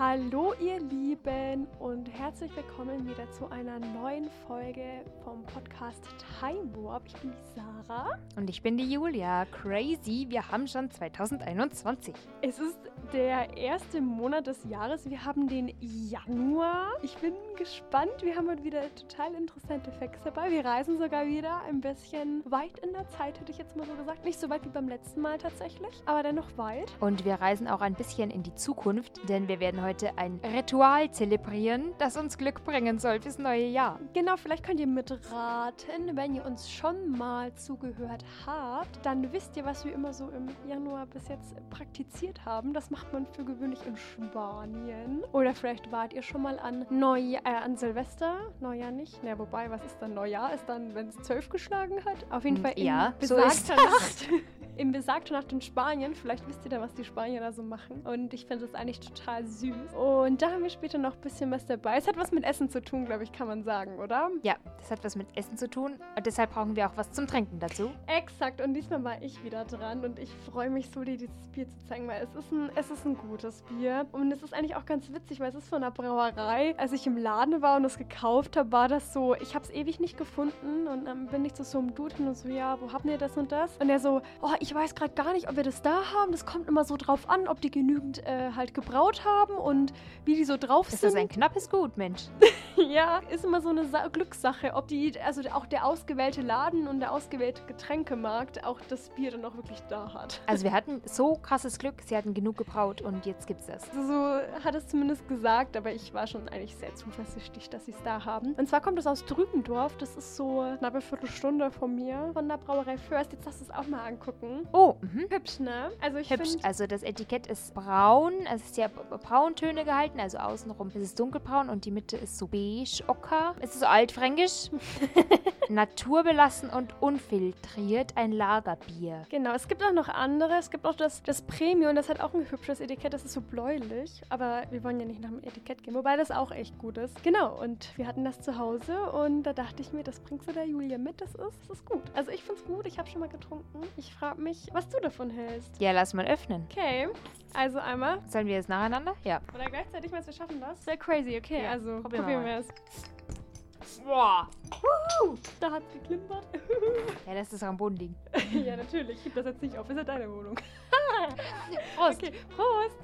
Hallo ihr Lieben und herzlich willkommen wieder zu einer neuen Folge vom Podcast Time Warp. Ich bin die Sarah. Und ich bin die Julia. Crazy, wir haben schon 2021. Es ist der erste Monat des Jahres. Wir haben den Januar. Ich bin gespannt. Wir haben heute wieder total interessante Facts dabei. Wir reisen sogar wieder ein bisschen weit in der Zeit, hätte ich jetzt mal so gesagt. Nicht so weit wie beim letzten Mal tatsächlich, aber dennoch weit. Und wir reisen auch ein bisschen in die Zukunft, denn wir werden heute ein Ritual zelebrieren, das uns Glück bringen soll fürs neue Jahr. Genau, vielleicht könnt ihr mitraten, wenn ihr uns schon mal zugehört habt. Dann wisst ihr, was wir immer so im Januar bis jetzt praktiziert haben. Das macht man für gewöhnlich in Spanien. Oder vielleicht wart ihr schon mal an Neujahr, äh, an Silvester. Neujahr nicht. Na, wobei, was ist dann Neujahr? Ist dann, wenn es zwölf geschlagen hat? Auf jeden Fall in ja, so besagter Nacht. In besagter Nacht in Spanien. Vielleicht wisst ihr da, was die Spanier da so machen. Und ich finde das eigentlich total süß. Und da haben wir später noch ein bisschen was dabei. Es hat was mit Essen zu tun, glaube ich, kann man sagen, oder? Ja, das hat was mit Essen zu tun und deshalb brauchen wir auch was zum Trinken dazu. Exakt, und diesmal war ich wieder dran und ich freue mich so, dir dieses Bier zu zeigen, weil es ist, ein, es ist ein gutes Bier. Und es ist eigentlich auch ganz witzig, weil es ist von einer Brauerei. Als ich im Laden war und es gekauft habe, war das so, ich habe es ewig nicht gefunden und dann bin ich zu so einem Dude hin und so, ja, wo habt ihr das und das? Und er so, oh, ich weiß gerade gar nicht, ob wir das da haben. Das kommt immer so drauf an, ob die genügend äh, halt gebraut haben und wie die so drauf Das sind. ist ein knappes Gut, Mensch. Ja, ist immer so eine Sa Glückssache, ob die, also auch der ausgewählte Laden und der ausgewählte Getränkemarkt auch das Bier dann auch wirklich da hat. Also wir hatten so krasses Glück, sie hatten genug gebraut und jetzt gibt's das. Also so hat es zumindest gesagt, aber ich war schon eigentlich sehr zuversichtlich, dass sie es da haben. Und zwar kommt es aus Drübendorf, das ist so eine knappe Viertelstunde von mir, von der Brauerei First. Jetzt darfst du es auch mal angucken. Oh, mhm. Hübsch, ne? Also ich Hübsch. Also das Etikett ist braun, es ist ja Brauntöne gehalten, also außenrum ist es dunkelbraun und die Mitte ist so beige, ocker. Es ist so altfränkisch, naturbelassen und unfiltriert, ein Lagerbier. Genau, es gibt auch noch andere. Es gibt auch das, das Premium, das hat auch ein hübsches Etikett, das ist so bläulich. Aber wir wollen ja nicht nach dem Etikett gehen, wobei das auch echt gut ist. Genau, und wir hatten das zu Hause und da dachte ich mir, das bringst du der Julia mit, das ist, das ist gut. Also ich find's gut, ich habe schon mal getrunken. Ich frage mich, was du davon hältst. Ja, lass mal öffnen. Okay, also einmal. Sollen wir es nacheinander? Ja. Oder gleichzeitig, meinst du, wir schaffen das? Sehr crazy, okay, Ja, also probieren wir wir es. Boah. Da hat's geklimpert. Ja, lass es am Boden liegen. ja, natürlich, ich heb das jetzt nicht auf, ist ja deine Wohnung. Prost. Okay, Prost.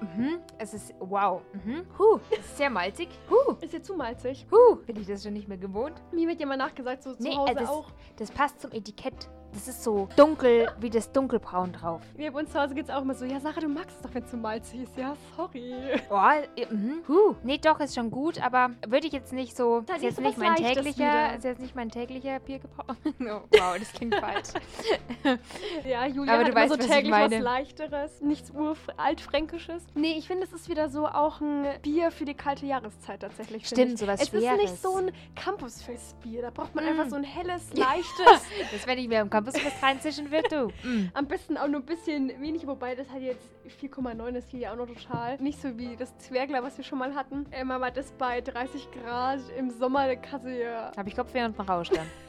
Mhm. Es ist, wow. Mhm. Huh. Es ist sehr malzig. Huh. Ist dir zu malzig? Huh. Bin ich das schon nicht mehr gewohnt? Mir wird ja mal nachgesagt, so zu Nee, Hause das, auch. das passt zum Etikett. Das ist so dunkel, wie das dunkelbraun drauf. Wir bei uns zu Hause geht's auch immer so, ja Sarah, du magst es doch, wenn es zu malzig ist. Ja, sorry. Boah, mhm. Huh. Nee, doch, ist schon gut, aber würde ich jetzt nicht so. Da Ist jetzt nicht was mein täglicher. wieder. Ist jetzt nicht mein täglicher Biergebrauch. oh, wow, das klingt falsch. Ja, Julia Aber hat du weißt, so was ich täglich meine. was Leichteres, nichts Uraltfränkisches. Nee, ich finde, es ist wieder so auch ein Bier für die kalte Jahreszeit tatsächlich. Stimmt, sowas Es ist nicht so ein Campusfestbier. Da braucht man Mm. einfach so ein helles, leichtes. das, wenn ich mir am Campus was reinzischen würde, du. Mm. Am besten auch nur ein bisschen wenig, wobei das hat jetzt 4,9, das geht ja auch noch total. Nicht so wie das Zwergler, was wir schon mal hatten. Immer war das bei 30 Grad im Sommer, kannst du ja... Hab ich Kopfweh und einen Rausch dann.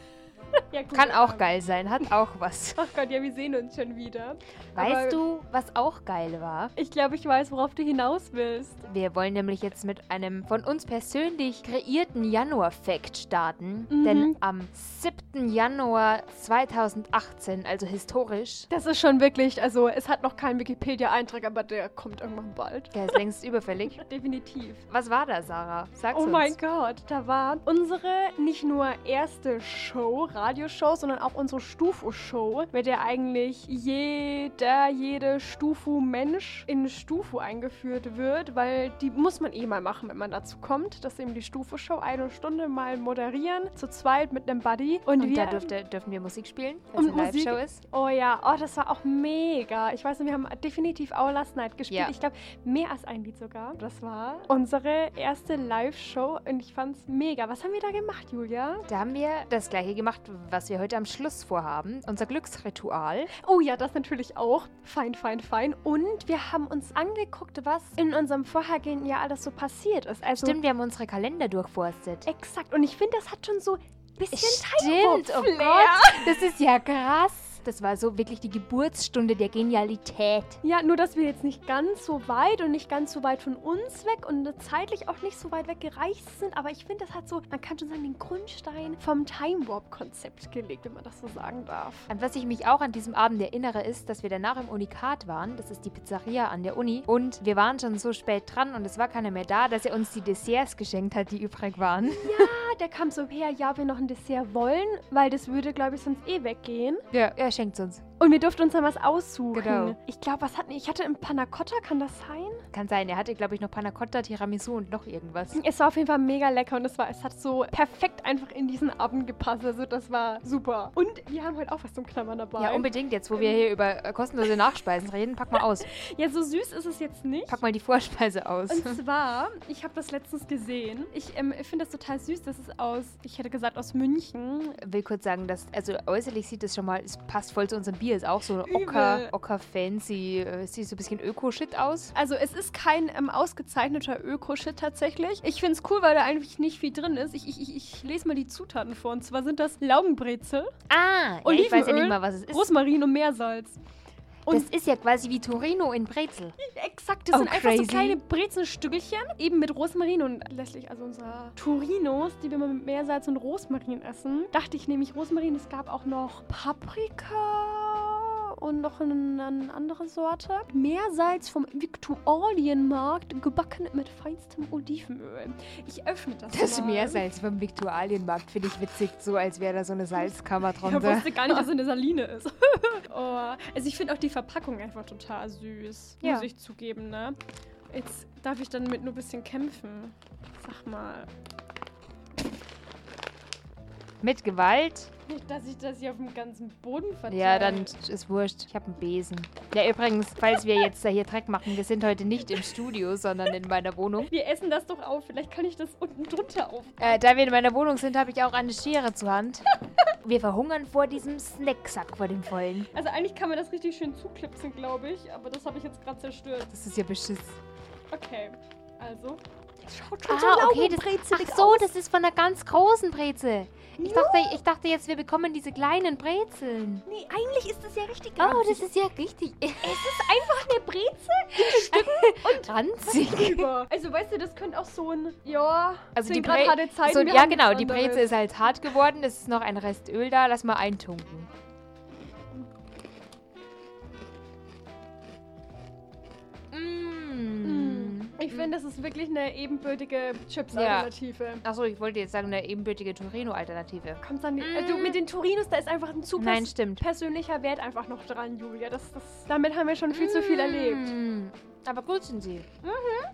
ja gut, Kann auch aber- geil sein, hat auch was. Ach Gott, ja, wir sehen uns schon wieder. Aber Weißt du, was auch geil war? Ich glaube, ich weiß, worauf du hinaus willst. Wir wollen nämlich jetzt mit einem von uns persönlich kreierten Januar-Fact starten. Mhm. Denn am 7. Januar 2018, also historisch, Das ist schon wirklich, also es hat noch keinen Wikipedia-Eintrag, aber der kommt irgendwann bald. der ist längst überfällig. Definitiv. Was war da, Sarah? Sag's Oh uns. mein Gott, da war unsere nicht nur erste Show, Radioshow, sondern auch unsere Stufu-Show, mit der eigentlich jeder, jede Stufu-Mensch in Stufu eingeführt wird, weil die muss man eh mal machen, wenn man dazu kommt. Das ist eben die Stufu-Show, eine Stunde mal moderieren, zu zweit mit einem Buddy. Und, Und wir da dürfte, dürfen wir Musik spielen, weil es eine Live-Show ist. Oh ja, oh, das war auch mega. Ich weiß nicht, wir haben definitiv Our Last Night gespielt. Ja. Ich glaube, mehr als ein Lied sogar. Das war unsere erste Live-Show und ich fand's mega. Was haben wir da gemacht, Julia? Da haben wir das gleiche gemacht, was wir heute am Schluss vorhaben. Unser Glücksritual. Oh ja, das natürlich auch. Fein, fein, fein. Und wir haben uns angeguckt, was in unserem vorhergehenden Jahr alles so passiert ist. Also Stimmt, wir haben unsere Kalender durchforstet. exakt. Und ich finde, das hat schon so ein bisschen Stimmt, oh. Gott, das ist ja krass. Das war so wirklich die Geburtsstunde der Genialität. Ja, nur dass wir jetzt nicht ganz so weit und nicht ganz so weit von uns weg und zeitlich auch nicht so weit weg gereicht sind. Aber ich finde, das hat so, man kann schon sagen, den Grundstein vom Time Warp-Konzept gelegt, wenn man das so sagen darf. An was ich mich auch an diesem Abend erinnere, ist, dass wir danach im Unikat waren. Das ist die Pizzeria an der Uni. Und wir waren schon so spät dran und es war keiner mehr da, dass er uns die Desserts geschenkt hat, die übrig waren. Ja, der kam so her, ja, wir noch ein Dessert wollen, weil das würde, glaube ich, sonst eh weggehen. Ja, er schenkt uns. Und wir durften uns dann was aussuchen. Genau. Ich glaube, was hatten Ich hatte im Panna Cotta, kann das sein? Kann sein, er hatte, glaube ich, noch Panna Cotta, Tiramisu und noch irgendwas. Es war auf jeden Fall mega lecker und es, war, es hat so perfekt einfach in diesen Abend gepasst. Also das war super. Und wir haben heute auch was zum Knabbern dabei. Ja, unbedingt. Jetzt, wo wir hier über äh, kostenlose Nachspeisen reden, pack mal aus. Ja, so süß ist es jetzt nicht. Pack mal die Vorspeise aus. Und zwar, ich habe das letztens gesehen. Ich ähm, finde das total süß. Das ist aus, ich hätte gesagt, aus München. will kurz sagen, dass, also äußerlich sieht es schon mal, es passt voll zu unserem Bier. Ist auch so. Ocker, Ocker fancy, äh, sieht so ein bisschen Öko-Shit aus. Also es ist kein ähm, ausgezeichneter Öko-Shit tatsächlich. Ich finde es cool, weil da eigentlich nicht viel drin ist. Ich, ich, ich, lese mal die Zutaten vor. Und zwar sind das Laugenbrezel, Ah, ja, ich weiß ja Olivenöl, nicht mal, was es ist. Rosmarin und Meersalz. Und das ist ja quasi wie Torino in Brezel. Exakt, das Oh, sind einfach so crazy. kleine Brezelstückelchen, eben mit Rosmarin und letztlich also unsere Turinos, die wir mal mit Meersalz und Rosmarin essen. Dachte ich nämlich Rosmarin, es gab auch noch Paprika und noch eine, eine andere Sorte. Meersalz vom Viktualienmarkt, gebacken mit feinstem Olivenöl. Ich öffne das Das mal. Meersalz vom Viktualienmarkt finde ich witzig, so als wäre da so eine Salzkammer Ich drunter. wusste gar nicht, dass es eine Saline ist. oh, also ich finde auch die Verpackung einfach total süß. Ja. Muss ich zugeben, ne? Jetzt darf ich dann mit nur ein bisschen kämpfen. Sag mal. Mit Gewalt? Nicht, dass ich das hier auf dem ganzen Boden verteile. Ja, dann ist wurscht. Ich habe einen Besen. Ja, übrigens, falls wir jetzt da hier Dreck machen, wir sind heute nicht im Studio, sondern in meiner Wohnung. Wir essen das doch auf. Vielleicht kann ich das unten drunter auf. Äh, da wir in meiner Wohnung sind, habe ich auch eine Schere zur Hand. Wir verhungern vor diesem Snacksack, vor dem vollen. Also eigentlich kann man das richtig schön zuklipsen, glaube ich. Aber das habe ich jetzt gerade zerstört. Das ist ja Beschiss. Okay, also. Das schaut schon Ah, okay, das, ach so, aus. das ist von der ganz großen Brezel. Ich dachte, ich dachte jetzt, wir bekommen diese kleinen Brezeln. Nee, eigentlich ist das ja richtig Oh, das ist ja richtig Es ist einfach eine Brezel ranzig. über. Also weißt du, das könnte auch so ein, ja, Also die grad Bre harte Zeiten, so, ja genau, die Brezel ist halt hart geworden, es ist noch ein Rest Öl da, lass mal eintunken. Ich finde, das ist wirklich eine ebenbürtige Chips-Alternative. Achso, ich wollte jetzt sagen, eine ebenbürtige Torino-Alternative. Kommt dann nicht. Also mit den Torinos, da ist einfach ein zu Nein, pers stimmt. persönlicher Wert einfach noch dran, Julia. Das, das, damit haben wir schon viel zu viel erlebt. Aber gut sind sie.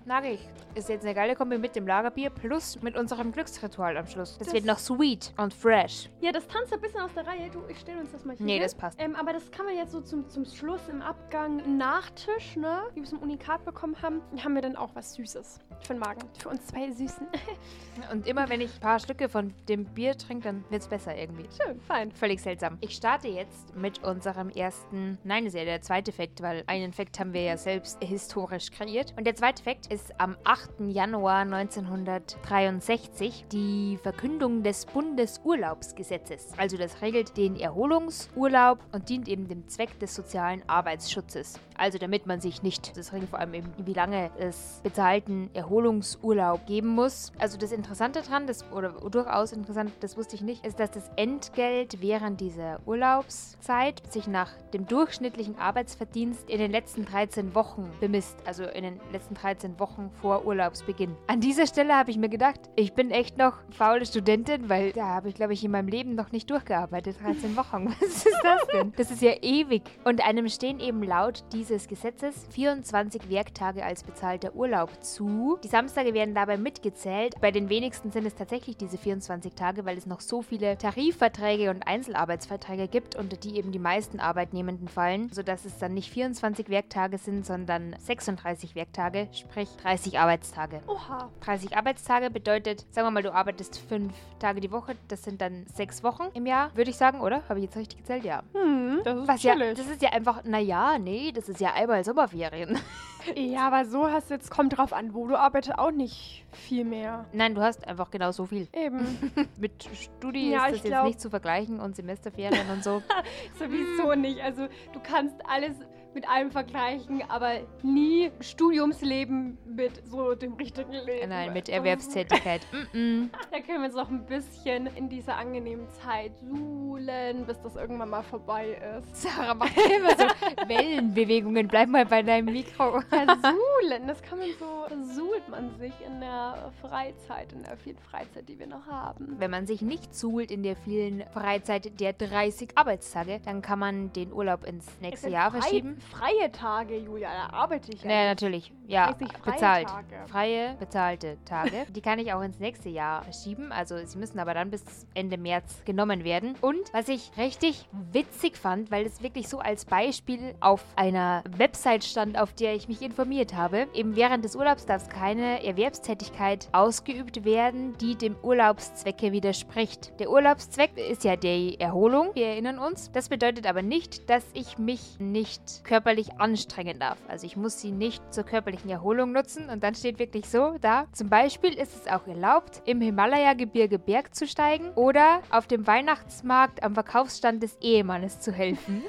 Mag ich. Ist jetzt eine geile Kombi mit dem Lagerbier plus mit unserem Glücksritual am Schluss. Das, Das- wird noch sweet und fresh. Ja, das tanzt ein bisschen aus der Reihe. Du, ich stelle uns das mal hier. Nee, hin. das passt. Ähm, aber das kann man jetzt so zum, zum Schluss im Abgang Nachtisch, ne? Wie wir es im Unikat bekommen haben, haben wir dann auch was Süßes für den Magen. Für uns zwei Süßen. Und immer wenn ich ein paar Stücke von dem Bier trinke, dann wird es besser irgendwie. Schön, fein. Völlig seltsam. Ich starte jetzt mit unserem ersten. Nein, das ist ja der zweite Fakt, weil einen Fakt haben wir ja selbst historisch kreiert. Und der zweite Fakt ist am 8. Januar 1963 die Verkündung des Bundesurlaubsgesetzes. Also das regelt den Erholungsurlaub und dient eben dem Zweck des sozialen Arbeitsschutzes. Also damit man sich nicht, das regelt vor allem eben, wie lange es bezahlten Erholungsurlaub geben muss. Also das Interessante dran, das, oder durchaus interessant, das wusste ich nicht, ist, dass das Entgelt während dieser Urlaubszeit sich nach dem durchschnittlichen Arbeitsverdienst in den letzten 13 Wochen bemisst. Also in den letzten 13 Wochen vor Urlaubsbeginn. An dieser Stelle habe ich mir gedacht, ich bin echt noch faule Studentin, weil da habe ich, glaube ich, in meinem Leben noch nicht durchgearbeitet. 13 Wochen. Was ist das denn? Das ist ja ewig. Und einem stehen eben laut dieses Gesetzes 24 Werktage als bezahlter Urlaub zu. Die Samstage werden dabei mitgezählt. Bei den wenigsten sind es tatsächlich diese 24 Tage, weil es noch so viele Tarifverträge und Einzelarbeitsverträge gibt, unter die eben die meisten Arbeitnehmenden fallen, sodass es dann nicht 24 Werktage sind, sondern 36 Werktage, sprich 30 Arbeitstage. Oha. 30 Arbeitstage bedeutet, sagen wir mal, du arbeitest fünf Tage die Woche, das sind dann sechs Wochen im Jahr, würde ich sagen, oder? Habe ich jetzt richtig gezählt? Ja. Hm, das ist Was ja, das ist ja einfach, naja, nee, das ist ja einmal Sommerferien. Ja, aber so hast du jetzt, kommt drauf an, wo du arbeitest, auch nicht viel mehr. Nein, du hast einfach genau so viel. Eben. Mit Studi Ja, ist das jetzt glaub- nicht zu vergleichen und Semesterferien und so. Sowieso nicht. Also du kannst alles mit allem vergleichen, aber nie Studiumsleben mit so dem richtigen Leben. Nein, mit Das- Erwerbstätigkeit. Mm -mm. Da können wir jetzt noch ein bisschen in dieser angenehmen Zeit suhlen, bis das irgendwann mal vorbei ist. Sarah macht immer so Wellenbewegungen. Bleib mal bei deinem Mikro. Versuhlen, das kann man so, versuhlt man sich in der Freizeit, in der vielen Freizeit, die wir noch haben. Wenn man sich nicht suhlt in der vielen Freizeit der 30 Arbeitstage, dann kann man den Urlaub ins nächste Jahr verschieben. Freie Tage, Julia, da arbeite ich ja. Naja, natürlich. Ja, 30 freie bezahlt. Tage. Freie, bezahlte Tage. Die kann ich auch ins nächste Jahr schieben. Also sie müssen aber dann bis Ende März genommen werden. Und was ich richtig witzig fand, weil es wirklich so als Beispiel auf einer Website stand, auf der ich mich informiert habe, eben während des Urlaubs darf keine Erwerbstätigkeit ausgeübt werden, die dem Urlaubszwecke widerspricht. Der Urlaubszweck ist ja die Erholung, wir erinnern uns. Das bedeutet aber nicht, dass ich mich nicht körperlich anstrengen darf. Also ich muss sie nicht zur körperlichen Erholung nutzen. Und dann steht wirklich so da, zum Beispiel ist es auch erlaubt, im Himalaya-Gebirge Berg zu steigen oder auf dem Weihnachtsmarkt am Verkaufsstand des Ehemannes zu helfen.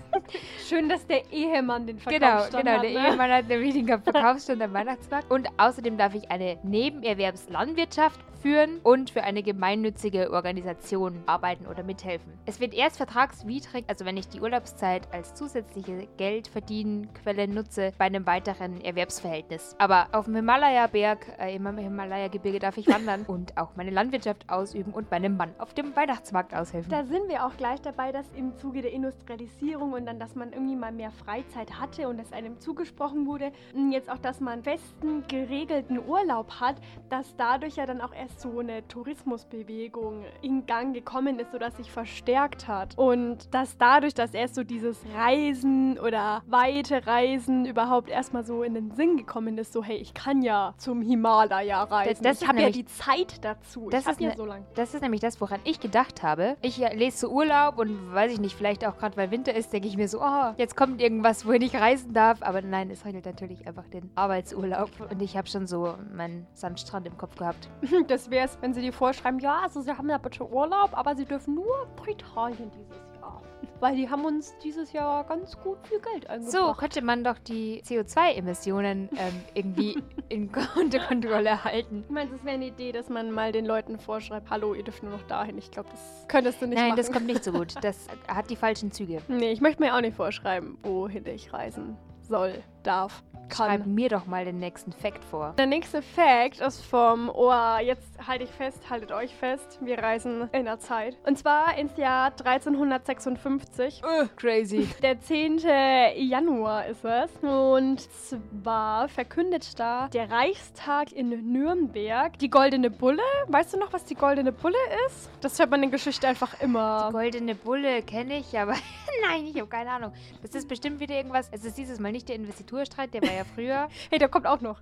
Schön, dass der Ehemann den Genau, Verkaufsstand genau. hat, Der ne? Ehemann hat nämlich den Verkaufsstand am Weihnachtsmarkt. Und außerdem darf ich eine Nebenerwerbslandwirtschaft führen und für eine gemeinnützige Organisation arbeiten oder mithelfen. Es wird erst vertragswidrig, also wenn ich die Urlaubszeit als zusätzliche Geldverdienquelle nutze, bei einem weiteren Erwerbsverhältnis. Aber auf dem Himalaya-Berg, äh, im Himalaya-Gebirge darf ich wandern und auch meine Landwirtschaft ausüben und meinem Mann auf dem Weihnachtsmarkt aushelfen. Da sind wir auch gleich dabei, dass im Zuge der Industrialisierung und dann, dass man irgendwie mal mehr Freizeit hatte und es einem zugesprochen wurde, und jetzt auch, dass man festen, geregelten Urlaub hat, dass dadurch ja dann auch erst so eine Tourismusbewegung in Gang gekommen ist oder sich verstärkt hat. Und dass dadurch, dass erst so dieses Reisen oder weite Reisen überhaupt erstmal so in den Sinn gekommen ist, so hey, ich kann ja zum Himalaya reisen. das ich ist habe ja die Zeit dazu. das ich ist ja ne- so lange. Das ist nämlich das, woran ich gedacht habe. Ich lese so Urlaub und weiß ich nicht, vielleicht auch gerade weil Winter ist, denke ich mir so, oh, jetzt kommt irgendwas, wohin ich reisen darf. Aber nein, es regelt natürlich einfach den Arbeitsurlaub. Und ich habe schon so meinen Sandstrand im Kopf gehabt. Das wäre es, wenn sie dir vorschreiben, ja, also sie haben ja bitte Urlaub, aber sie dürfen nur Italien dieses Jahr. Weil die haben uns dieses Jahr ganz gut viel Geld So eingebracht. könnte man doch die CO2-Emissionen ähm, irgendwie in unter Kontrolle halten. ich meine, das wäre eine Idee, dass man mal den Leuten vorschreibt, hallo, ihr dürft nur noch dahin. Ich glaube, das könntest du nicht Nein, machen. das kommt nicht so gut. Das hat die falschen Züge. Nee, ich möchte mir auch nicht vorschreiben, wohin ich reisen soll, darf, Schreib kann. mir doch mal den nächsten Fact vor. Der nächste Fact ist vom, oh, jetzt halte ich fest, haltet euch fest, wir reisen in der Zeit. Und zwar ins Jahr 1356. crazy. Der 10. Januar ist es. Und zwar verkündet da der Reichstag in Nürnberg die Goldene Bulle. Weißt du noch, was die Goldene Bulle ist? Das hört man in Geschichte einfach immer. Goldene Bulle kenne ich, aber nein, ich habe keine Ahnung. Das ist bestimmt wieder irgendwas. Es ist dieses Mal nicht der Investiturstreit, der war ja früher. Hey, der kommt auch noch.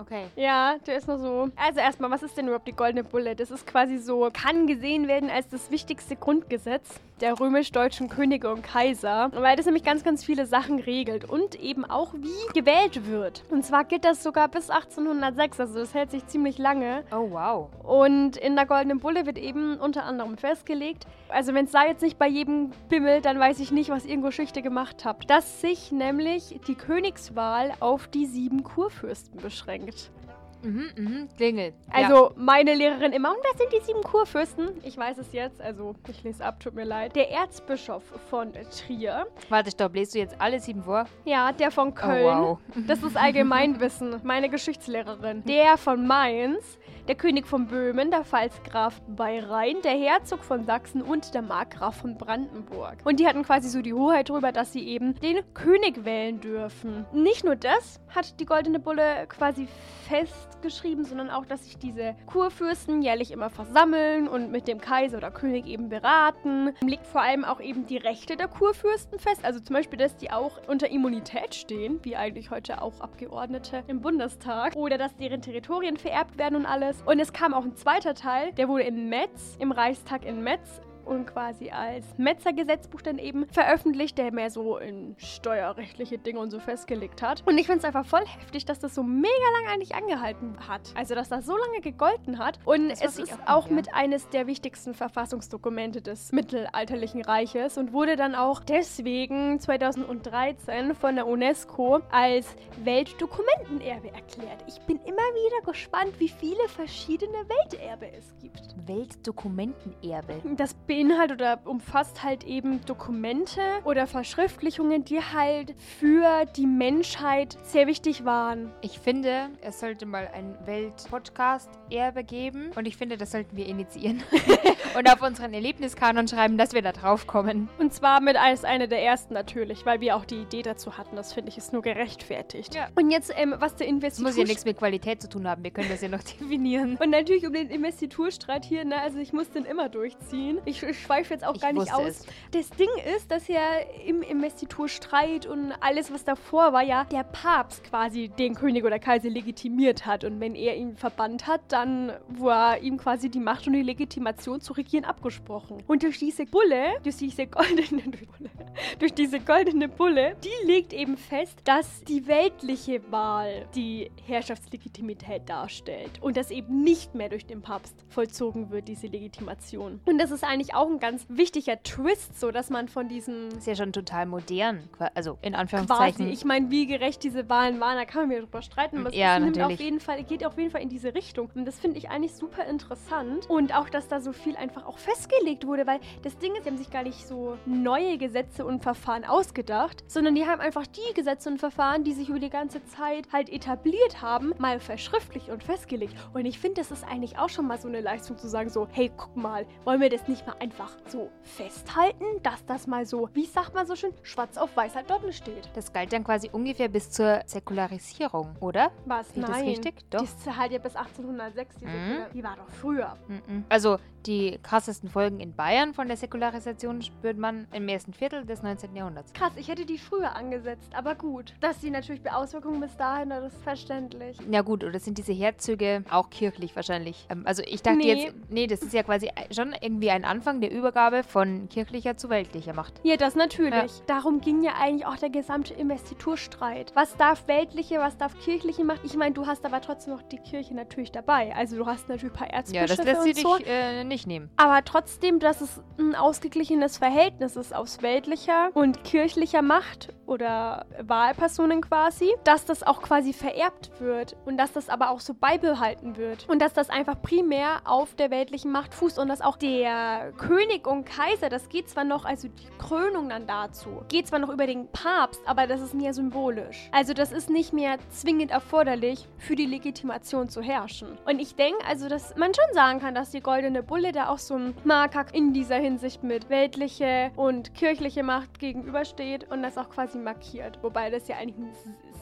Okay. Ja, der ist noch so. Also erstmal, was ist denn überhaupt die Goldene Bulle? Das ist quasi so, kann gesehen werden als das wichtigste Grundgesetz der römisch-deutschen Könige und Kaiser, weil das nämlich ganz, ganz viele Sachen regelt und eben auch wie gewählt wird. Und zwar gilt das sogar bis 1806, also das hält sich ziemlich lange. Oh, wow. Und in der Goldenen Bulle wird eben unter anderem festgelegt, also wenn es da jetzt nicht bei jedem bimmelt, dann weiß ich nicht, was ihr in Geschichte gemacht habt, dass sich nämlich die Königswahl auf die sieben Kurfürsten beschränkt. project Mhm, mhm. Klingel. Also meine Lehrerin immer, und wer sind die sieben Kurfürsten? Ich weiß es jetzt, also ich lese ab, tut mir leid. Der Erzbischof von Trier, ja. Warte, stopp. Lest du jetzt alle sieben vor? ja, der von Köln, Oh, wow. das ist Allgemeinwissen, meine Geschichtslehrerin. Der von Mainz, der König von Böhmen, der Pfalzgraf bei Rhein, der Herzog von Sachsen und der Markgraf von Brandenburg. Und die hatten quasi so die Hoheit darüber, dass sie eben den König wählen dürfen. Nicht nur das hat die Goldene Bulle quasi fest festgeschrieben, sondern auch, dass sich diese Kurfürsten jährlich immer versammeln und mit dem Kaiser oder König eben beraten. Legt vor allem auch eben die Rechte der Kurfürsten fest. Also zum Beispiel, dass die auch unter Immunität stehen, wie eigentlich heute auch Abgeordnete im Bundestag. Oder dass deren Territorien vererbt werden und alles. Und es kam auch ein zweiter Teil, der wurde in Metz, im Reichstag in Metz, und quasi als Metzergesetzbuch dann eben veröffentlicht, der mehr so in steuerrechtliche Dinge und so festgelegt hat. Und ich finde es einfach voll heftig, dass das so mega lang eigentlich angehalten hat. Also, dass das so lange gegolten hat. Und Das es ist auch auch ja. mit eines der wichtigsten Verfassungsdokumente des mittelalterlichen Reiches und wurde dann auch deswegen 2013 von der UNESCO als Weltdokumentenerbe erklärt. Ich bin immer wieder gespannt, wie viele verschiedene Welterbe es gibt. Weltdokumentenerbe. Das beinhaltet oder umfasst halt eben Dokumente oder Verschriftlichungen, die halt für die Menschheit sehr wichtig waren. Ich finde, es sollte mal ein Welt-Podcast-Erbe geben. Und ich finde, das sollten wir initiieren. und auf unseren Erlebniskanon schreiben, dass wir da drauf kommen. Und zwar mit als eine der ersten natürlich, weil wir auch die Idee dazu hatten. Das finde ich ist nur gerechtfertigt. Ja. Und jetzt, ähm, was der Das Investitur... muss ja nichts mit Qualität zu tun haben. Wir können das ja noch definieren. Und natürlich um den Investiturstreit hier, ne, also ich muss den immer durchziehen. Ich, ich schweife jetzt auch Ich gar nicht aus. es. Das Ding ist, dass ja im Investiturstreit und alles, was davor war, ja der Papst quasi den König oder Kaiser legitimiert hat. Und wenn er ihn verbannt hat, dann war ihm quasi die Macht und die Legitimation zu regieren abgesprochen. Und durch diese Bulle, durch diese goldene Bulle, durch diese goldene Bulle, die legt eben fest, dass die weltliche Wahl die Herrschaftslegitimität darstellt und dass eben nicht mehr durch den Papst vollzogen wird, diese Legitimation. Und das ist eigentlich auch ein ganz wichtiger Twist, so dass man von diesem ist ja schon total modern. Also in quasi, Anführungszeichen. ich meine, wie gerecht diese Wahlen waren, da kann man wieder drüber streiten, aber es Ja, nimmt auf jeden Fall, geht auf jeden Fall in diese Richtung. Und das finde ich eigentlich super interessant. Und auch, dass da so viel einfach auch festgelegt wurde, weil das Ding ist, die haben sich gar nicht so neue Gesetze und Verfahren ausgedacht, sondern die haben einfach die Gesetze und Verfahren, die sich über die ganze Zeit halt etabliert haben, mal verschriftlicht und festgelegt. Und ich finde, das ist eigentlich auch schon mal so eine Leistung zu sagen, so, hey, guck mal, wollen wir das nicht mal einfach so festhalten, dass das mal so, wie sagt man so schön, schwarz auf weiß halt dort steht. Das galt dann quasi ungefähr bis zur Säkularisierung, oder? Was? Ich Nein. das richtig? Doch. Die ist halt ja bis 1806, diese Mhm. Die war doch früher. Mhm. Also die krassesten Folgen in Bayern von der Säkularisation spürt man im ersten Viertel des 19. Jahrhunderts. Krass, ich hätte die früher angesetzt, aber gut. Dass sie natürlich bei Auswirkungen bis dahin, das ist verständlich. Ja gut, oder sind diese Herzöge auch kirchlich wahrscheinlich? Ähm, also ich dachte Nee. jetzt, nee, das ist ja quasi schon irgendwie ein Anfang der Übergabe von kirchlicher zu weltlicher Macht. Ja, das natürlich. Darum ging ja eigentlich auch der gesamte Investiturstreit. Was darf weltliche, was darf kirchliche Macht? Ich meine, du hast aber trotzdem noch die Kirche natürlich dabei. Also du hast natürlich ein paar Ja, Erzbischöfe das lässt sie und dich so. äh, nicht nehmen. Aber trotzdem, dass es ein ausgeglichenes Verhältnis ist aus weltlicher und kirchlicher Macht oder Wahlpersonen quasi, dass das auch quasi vererbt wird und dass das aber auch so beibehalten wird und dass das einfach primär auf der weltlichen Macht fußt und dass auch der König und Kaiser, das geht zwar noch, also die Krönung dann dazu, geht zwar noch über den Papst, aber das ist mehr symbolisch. Also das ist nicht mehr zwingend erforderlich für die Legitimation zu herrschen. Und ich denke also, dass man schon sagen kann, dass die goldene Bulle da auch so ein Marker in dieser Hinsicht mit weltliche und kirchliche Macht gegenübersteht und das auch quasi markiert. Wobei das ja eigentlich ein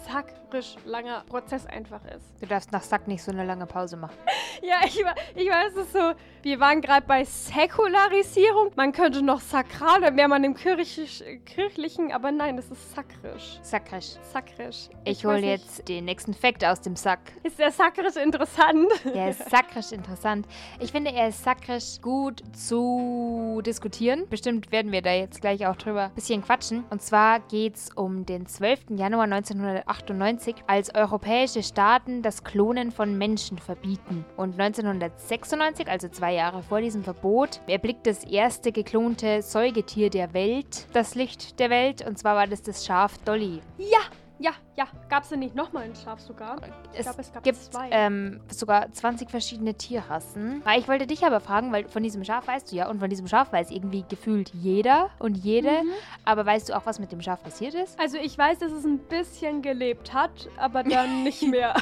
sakrisch langer Prozess einfach ist. Du darfst nach Sack nicht so eine lange Pause machen. Ja, ich, war, ich weiß es ist so. Wir waren gerade bei Säkularisierung. Man könnte noch sakral, dann wäre man im kirchisch, kirchlichen, aber nein, das ist sakrisch. Sakrisch. Sakrisch. Ich weiß hole nicht. jetzt den nächsten Fact aus dem Sack. Ist der sakrisch interessant? Der ist sakrisch interessant. Ich finde, er ist sakrisch gut zu diskutieren. Bestimmt werden wir da jetzt gleich auch drüber ein bisschen quatschen. Und zwar geht es um den 12. Januar 1998, als europäische Staaten das Klonen von Menschen verbieten. Und 1996, also zwei Jahre vor diesem Verbot, erblickt das erste geklonte Säugetier der Welt das Licht der Welt. Und zwar war das das Schaf Dolly. Ja, ja, ja. Gab es denn nicht nochmal ein Schaf sogar? Es glaub, es gab gibt zwei. ähm, sogar 20 verschiedene Tierrassen. Ah, Ich wollte dich aber fragen, weil von diesem Schaf weißt du ja und von diesem Schaf weiß irgendwie gefühlt jeder und jede. Mhm. Aber weißt du auch, was mit dem Schaf passiert ist? Also ich weiß, dass es ein bisschen gelebt hat, aber dann nicht mehr.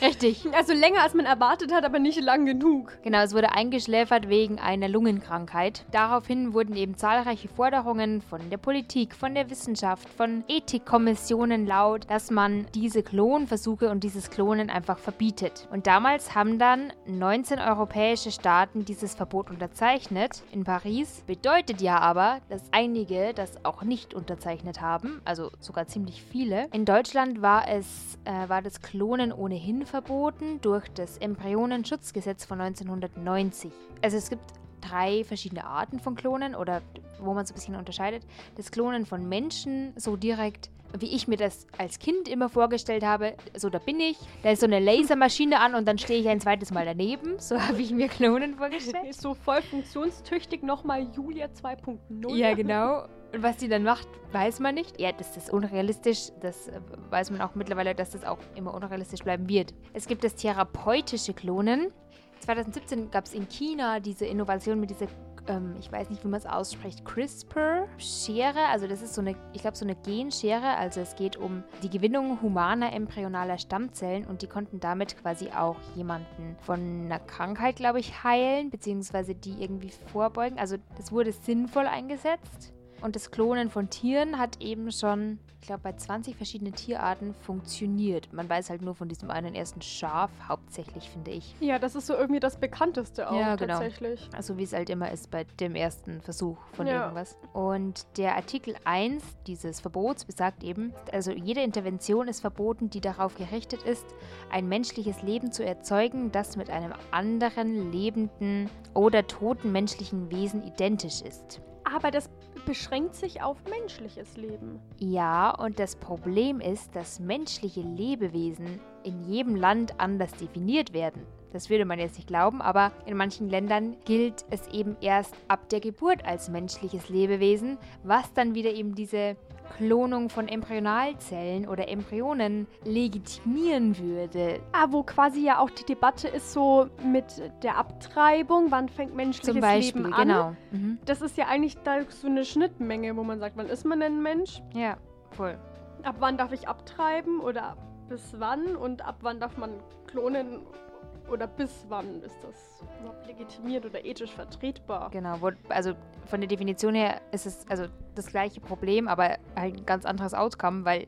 Richtig. Also länger als man erwartet hat, aber nicht lang genug. Genau, es wurde eingeschläfert wegen einer Lungenkrankheit. Daraufhin wurden eben zahlreiche Forderungen von der Politik, von der Wissenschaft, von Ethikkommissionen laut, dass man diese Klonversuche und dieses Klonen einfach verbietet. Und damals haben dann 19 europäische Staaten dieses Verbot unterzeichnet. In Paris bedeutet ja aber, dass einige das auch nicht unterzeichnet haben, also sogar ziemlich viele. In Deutschland war es äh, war das Klonen ohnehin verboten durch das Embryonenschutzgesetz von 1990. Also es gibt drei verschiedene Arten von Klonen oder wo man so ein bisschen unterscheidet. Das Klonen von Menschen so direkt wie ich mir das als Kind immer vorgestellt habe, so da bin ich, da ist so eine Lasermaschine an und dann stehe ich ein zweites Mal daneben. So habe ich mir Klonen vorgestellt. Ist so voll funktionstüchtig nochmal Julia 2.0. Ja, genau. Und was die dann macht, weiß man nicht. Ja, das ist unrealistisch. Das äh, weiß man auch mittlerweile, dass das auch immer unrealistisch bleiben wird. Es gibt das therapeutische Klonen. 2017 gab es in China diese Innovation mit dieser, ähm, ich weiß nicht, wie man es ausspricht, CRISPR-Schere. Also das ist so eine, ich glaube, so eine Genschere. Also es geht um die Gewinnung humaner embryonaler Stammzellen und die konnten damit quasi auch jemanden von einer Krankheit, glaube ich, heilen, beziehungsweise die irgendwie vorbeugen. Also das wurde sinnvoll eingesetzt. Und das Klonen von Tieren hat eben schon, ich glaube, bei 20 verschiedenen Tierarten funktioniert. Man weiß halt nur von diesem einen ersten Schaf hauptsächlich, finde ich. Ja, das ist so irgendwie das bekannteste auch Ja, genau. tatsächlich. Also wie es halt immer ist bei dem ersten Versuch von Ja. irgendwas. Und der Artikel 1 dieses Verbots besagt eben, also jede Intervention ist verboten, die darauf gerichtet ist, ein menschliches Leben zu erzeugen, das mit einem anderen lebenden oder toten menschlichen Wesen identisch ist. Aber das beschränkt sich auf menschliches Leben. Ja, und das Problem ist, dass menschliche Lebewesen in jedem Land anders definiert werden. Das würde man jetzt nicht glauben, aber in manchen Ländern gilt es eben erst ab der Geburt als menschliches Lebewesen, was dann wieder eben diese Klonung von Embryonalzellen oder Embryonen legitimieren würde. Ah, wo quasi ja auch die Debatte ist so mit der Abtreibung, wann fängt menschliches Zum Beispiel, Leben an? genau. Mhm. Das ist ja eigentlich da so eine Schnittmenge, wo man sagt, wann ist man denn ein Mensch? Ja, voll. Ab wann darf ich abtreiben oder bis wann? Und ab wann darf man klonen oder bis wann ist das überhaupt legitimiert oder ethisch vertretbar? Genau, wo, also von der Definition her ist es also das gleiche Problem, aber halt ein ganz anderes Outcome, weil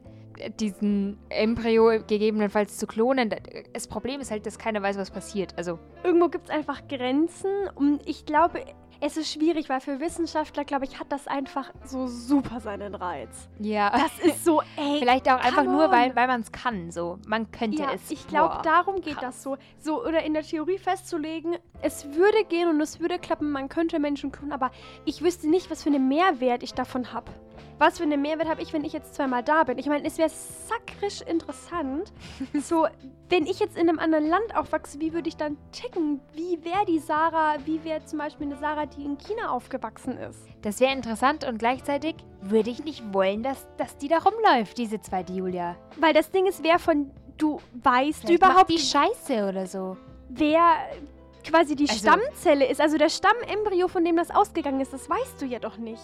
diesen Embryo gegebenenfalls zu klonen, da- das Problem ist halt, dass keiner weiß, was passiert. Also, Irgendwo gibt es einfach Grenzen und ich glaube, es ist schwierig, weil für Wissenschaftler, glaube ich, hat das einfach so super seinen Reiz. ja. Das ist so, ey. Vielleicht auch einfach nur, weil, weil man es kann. So, man könnte ja, es. ich glaube, darum geht krass. das so. So, oder in der Theorie festzulegen, es würde gehen und es würde klappen, man könnte Menschen klonen, aber ich wüsste nicht, was für einen Mehrwert ich davon habe. Was für einen Mehrwert habe ich, wenn ich jetzt zweimal da bin? Ich meine, es wäre sakrisch interessant. so, wenn ich jetzt in einem anderen Land aufwachse, wie würde ich dann ticken? Wie wäre die Sarah, wie wäre zum Beispiel eine Sarah, die in China aufgewachsen ist? Das wäre interessant und gleichzeitig würde ich nicht wollen, dass, dass die da rumläuft, diese zweite Julia. Weil das Ding ist, wer von, du weißt Vielleicht überhaupt, die Scheiße oder so. wer quasi die Also- Stammzelle ist, also der Stamembryo, von dem das ausgegangen ist, das weißt du ja doch nicht.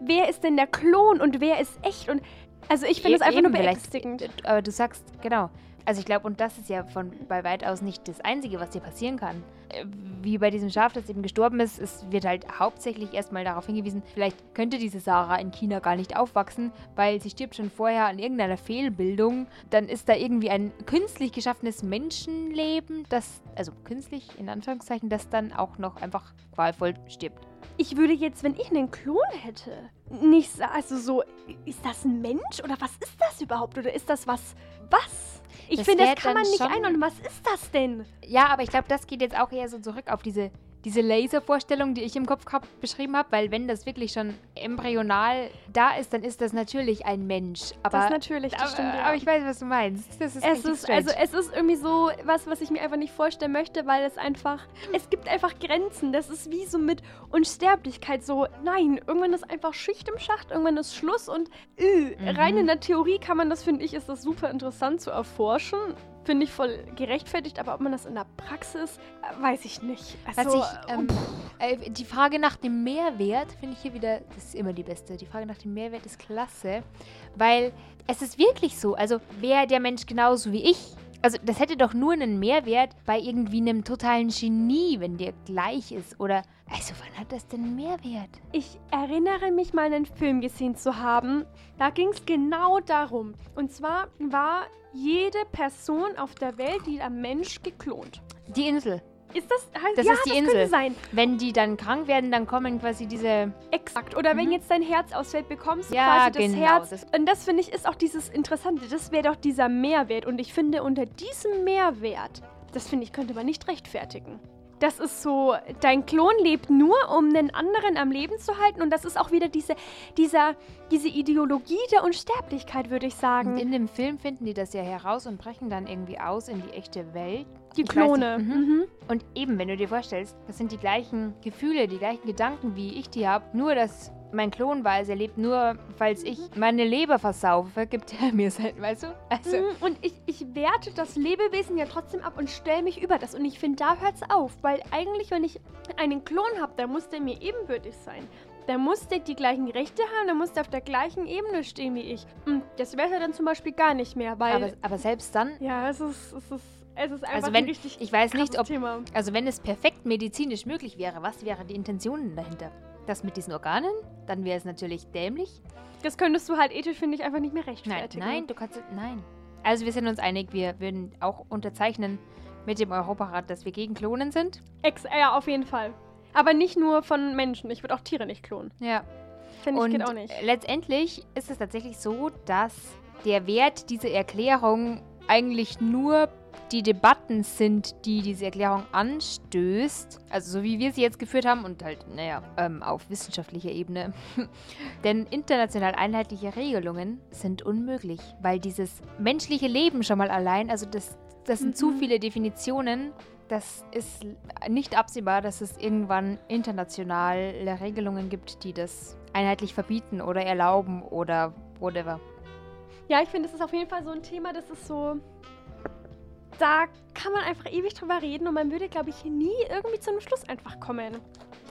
Wer ist denn der Klon und wer ist echt? Und also ich finde es einfach nur beängstigend. Aber du sagst, genau. Also ich glaube, und das ist ja von bei weitaus nicht das Einzige, was dir passieren kann. Äh, Wie bei diesem Schaf, das eben gestorben ist, es wird halt hauptsächlich erstmal darauf hingewiesen, vielleicht könnte diese Sarah in China gar nicht aufwachsen, weil sie stirbt schon vorher an irgendeiner Fehlbildung. Dann ist da irgendwie ein künstlich geschaffenes Menschenleben, das, also künstlich in Anführungszeichen, das dann auch noch einfach qualvoll stirbt. Ich würde jetzt, wenn ich einen Klon hätte, nicht also so, ist das ein Mensch oder was ist das überhaupt? Oder ist das was? Was? Ich finde, das kann man nicht einordnen. Was ist das denn? Ja, aber ich glaube, das geht jetzt auch eher so zurück auf diese, diese Laservorstellung, die ich im Kopf hab, beschrieben habe, weil wenn das wirklich schon embryonal da ist, dann ist das natürlich ein Mensch. Aber, das ist natürlich, das aber, stimmt. Ja. aber ich weiß, was du meinst. Das ist es ist, strange. also es ist irgendwie so was, was ich mir einfach nicht vorstellen möchte, weil es einfach, es gibt einfach Grenzen. Das ist wie so mit Unsterblichkeit. So, nein, irgendwann ist einfach Schicht im Schacht, irgendwann ist Schluss und äh, Mhm. rein in der Theorie kann man das, finde ich, ist das super interessant zu erforschen. Finde ich voll gerechtfertigt, aber ob man das in der Praxis, äh, weiß ich nicht. Also, ich, ähm, äh, die Frage nach dem Mehrwert finde ich hier wieder, das ist immer die beste. Die Frage nach dem Mehrwert ist klasse, weil es ist wirklich so. Also wäre der Mensch genauso wie ich, Also das hätte doch nur einen Mehrwert bei irgendwie einem totalen Genie, wenn der gleich ist. Oder, also wann hat das denn einen Mehrwert? Ich erinnere mich mal einen Film gesehen zu haben. Da ging es genau darum. Und zwar war jede Person auf der Welt, jeder Mensch geklont. Die Insel. Ist das, heißt, Das ja, ist die das Insel. könnte sein. Wenn die dann krank werden, dann kommen quasi diese... Exakt. Oder wenn Mhm. jetzt dein Herz ausfällt, bekommst du Ja, quasi das genau, Herz. das- und das finde ich ist auch dieses Interessante. Das wäre doch dieser Mehrwert. Und ich finde, unter diesem Mehrwert, das finde ich, könnte man nicht rechtfertigen. Das ist so, dein Klon lebt nur, um einen anderen am Leben zu halten. Und das ist auch wieder diese, dieser, diese Ideologie der Unsterblichkeit, würde ich Und sagen. in dem Film finden die das ja heraus und brechen dann irgendwie aus in die echte Welt. Die Ich Klone. nicht, mhm. Mhm. Und eben, wenn du dir vorstellst, das sind die gleichen Gefühle, die gleichen Gedanken, wie ich die habe. Nur, dass mein Klon weiß, er lebt nur, falls ich meine Leber versaufe, gibt er mir sein, weißt du? Also, Mhm, Und ich, ich werte das Lebewesen ja trotzdem ab und stelle mich über das. Und ich finde, da hört es auf. Weil eigentlich, wenn ich einen Klon habe, dann muss der mir ebenbürtig sein. Dann muss der die gleichen Rechte haben, dann muss der auf der gleichen Ebene stehen wie ich. Und das wäre dann zum Beispiel gar nicht mehr, weil... aber, aber selbst dann, ja, es ist, es ist, es ist einfach Also wenn- ein richtig ich weiß nicht, ob, Thema. also wenn es perfekt medizinisch möglich wäre, was wäre die Intention dahinter? Das mit diesen Organen? Dann wäre es natürlich dämlich. Das könntest du halt ethisch, finde ich, einfach nicht mehr Nein, rechtfertigen. nein, du kannst, nein. Also wir sind uns einig, wir würden auch unterzeichnen mit dem Europarat, dass wir gegen Klonen sind. Ex ja, auf jeden Fall. Aber nicht nur von Menschen. Ich würde auch Tiere nicht klonen. Ja. Finde ich geht auch nicht. letztendlich ist es tatsächlich so, dass der Wert dieser Erklärung eigentlich nur die Debatten sind, die diese Erklärung anstößt. Also so wie wir sie jetzt geführt haben und halt, naja, ähm, auf wissenschaftlicher Ebene. Denn international einheitliche Regelungen sind unmöglich, weil dieses menschliche Leben schon mal allein, also das, das sind zu Mhm. viele Definitionen. Das ist nicht absehbar, dass es irgendwann internationale Regelungen gibt, die das einheitlich verbieten oder erlauben oder whatever. Ja, ich finde, das ist auf jeden Fall so ein Thema, das ist so. Da kann man einfach ewig drüber reden und man würde, glaube ich, nie irgendwie zu einem Schluss einfach kommen.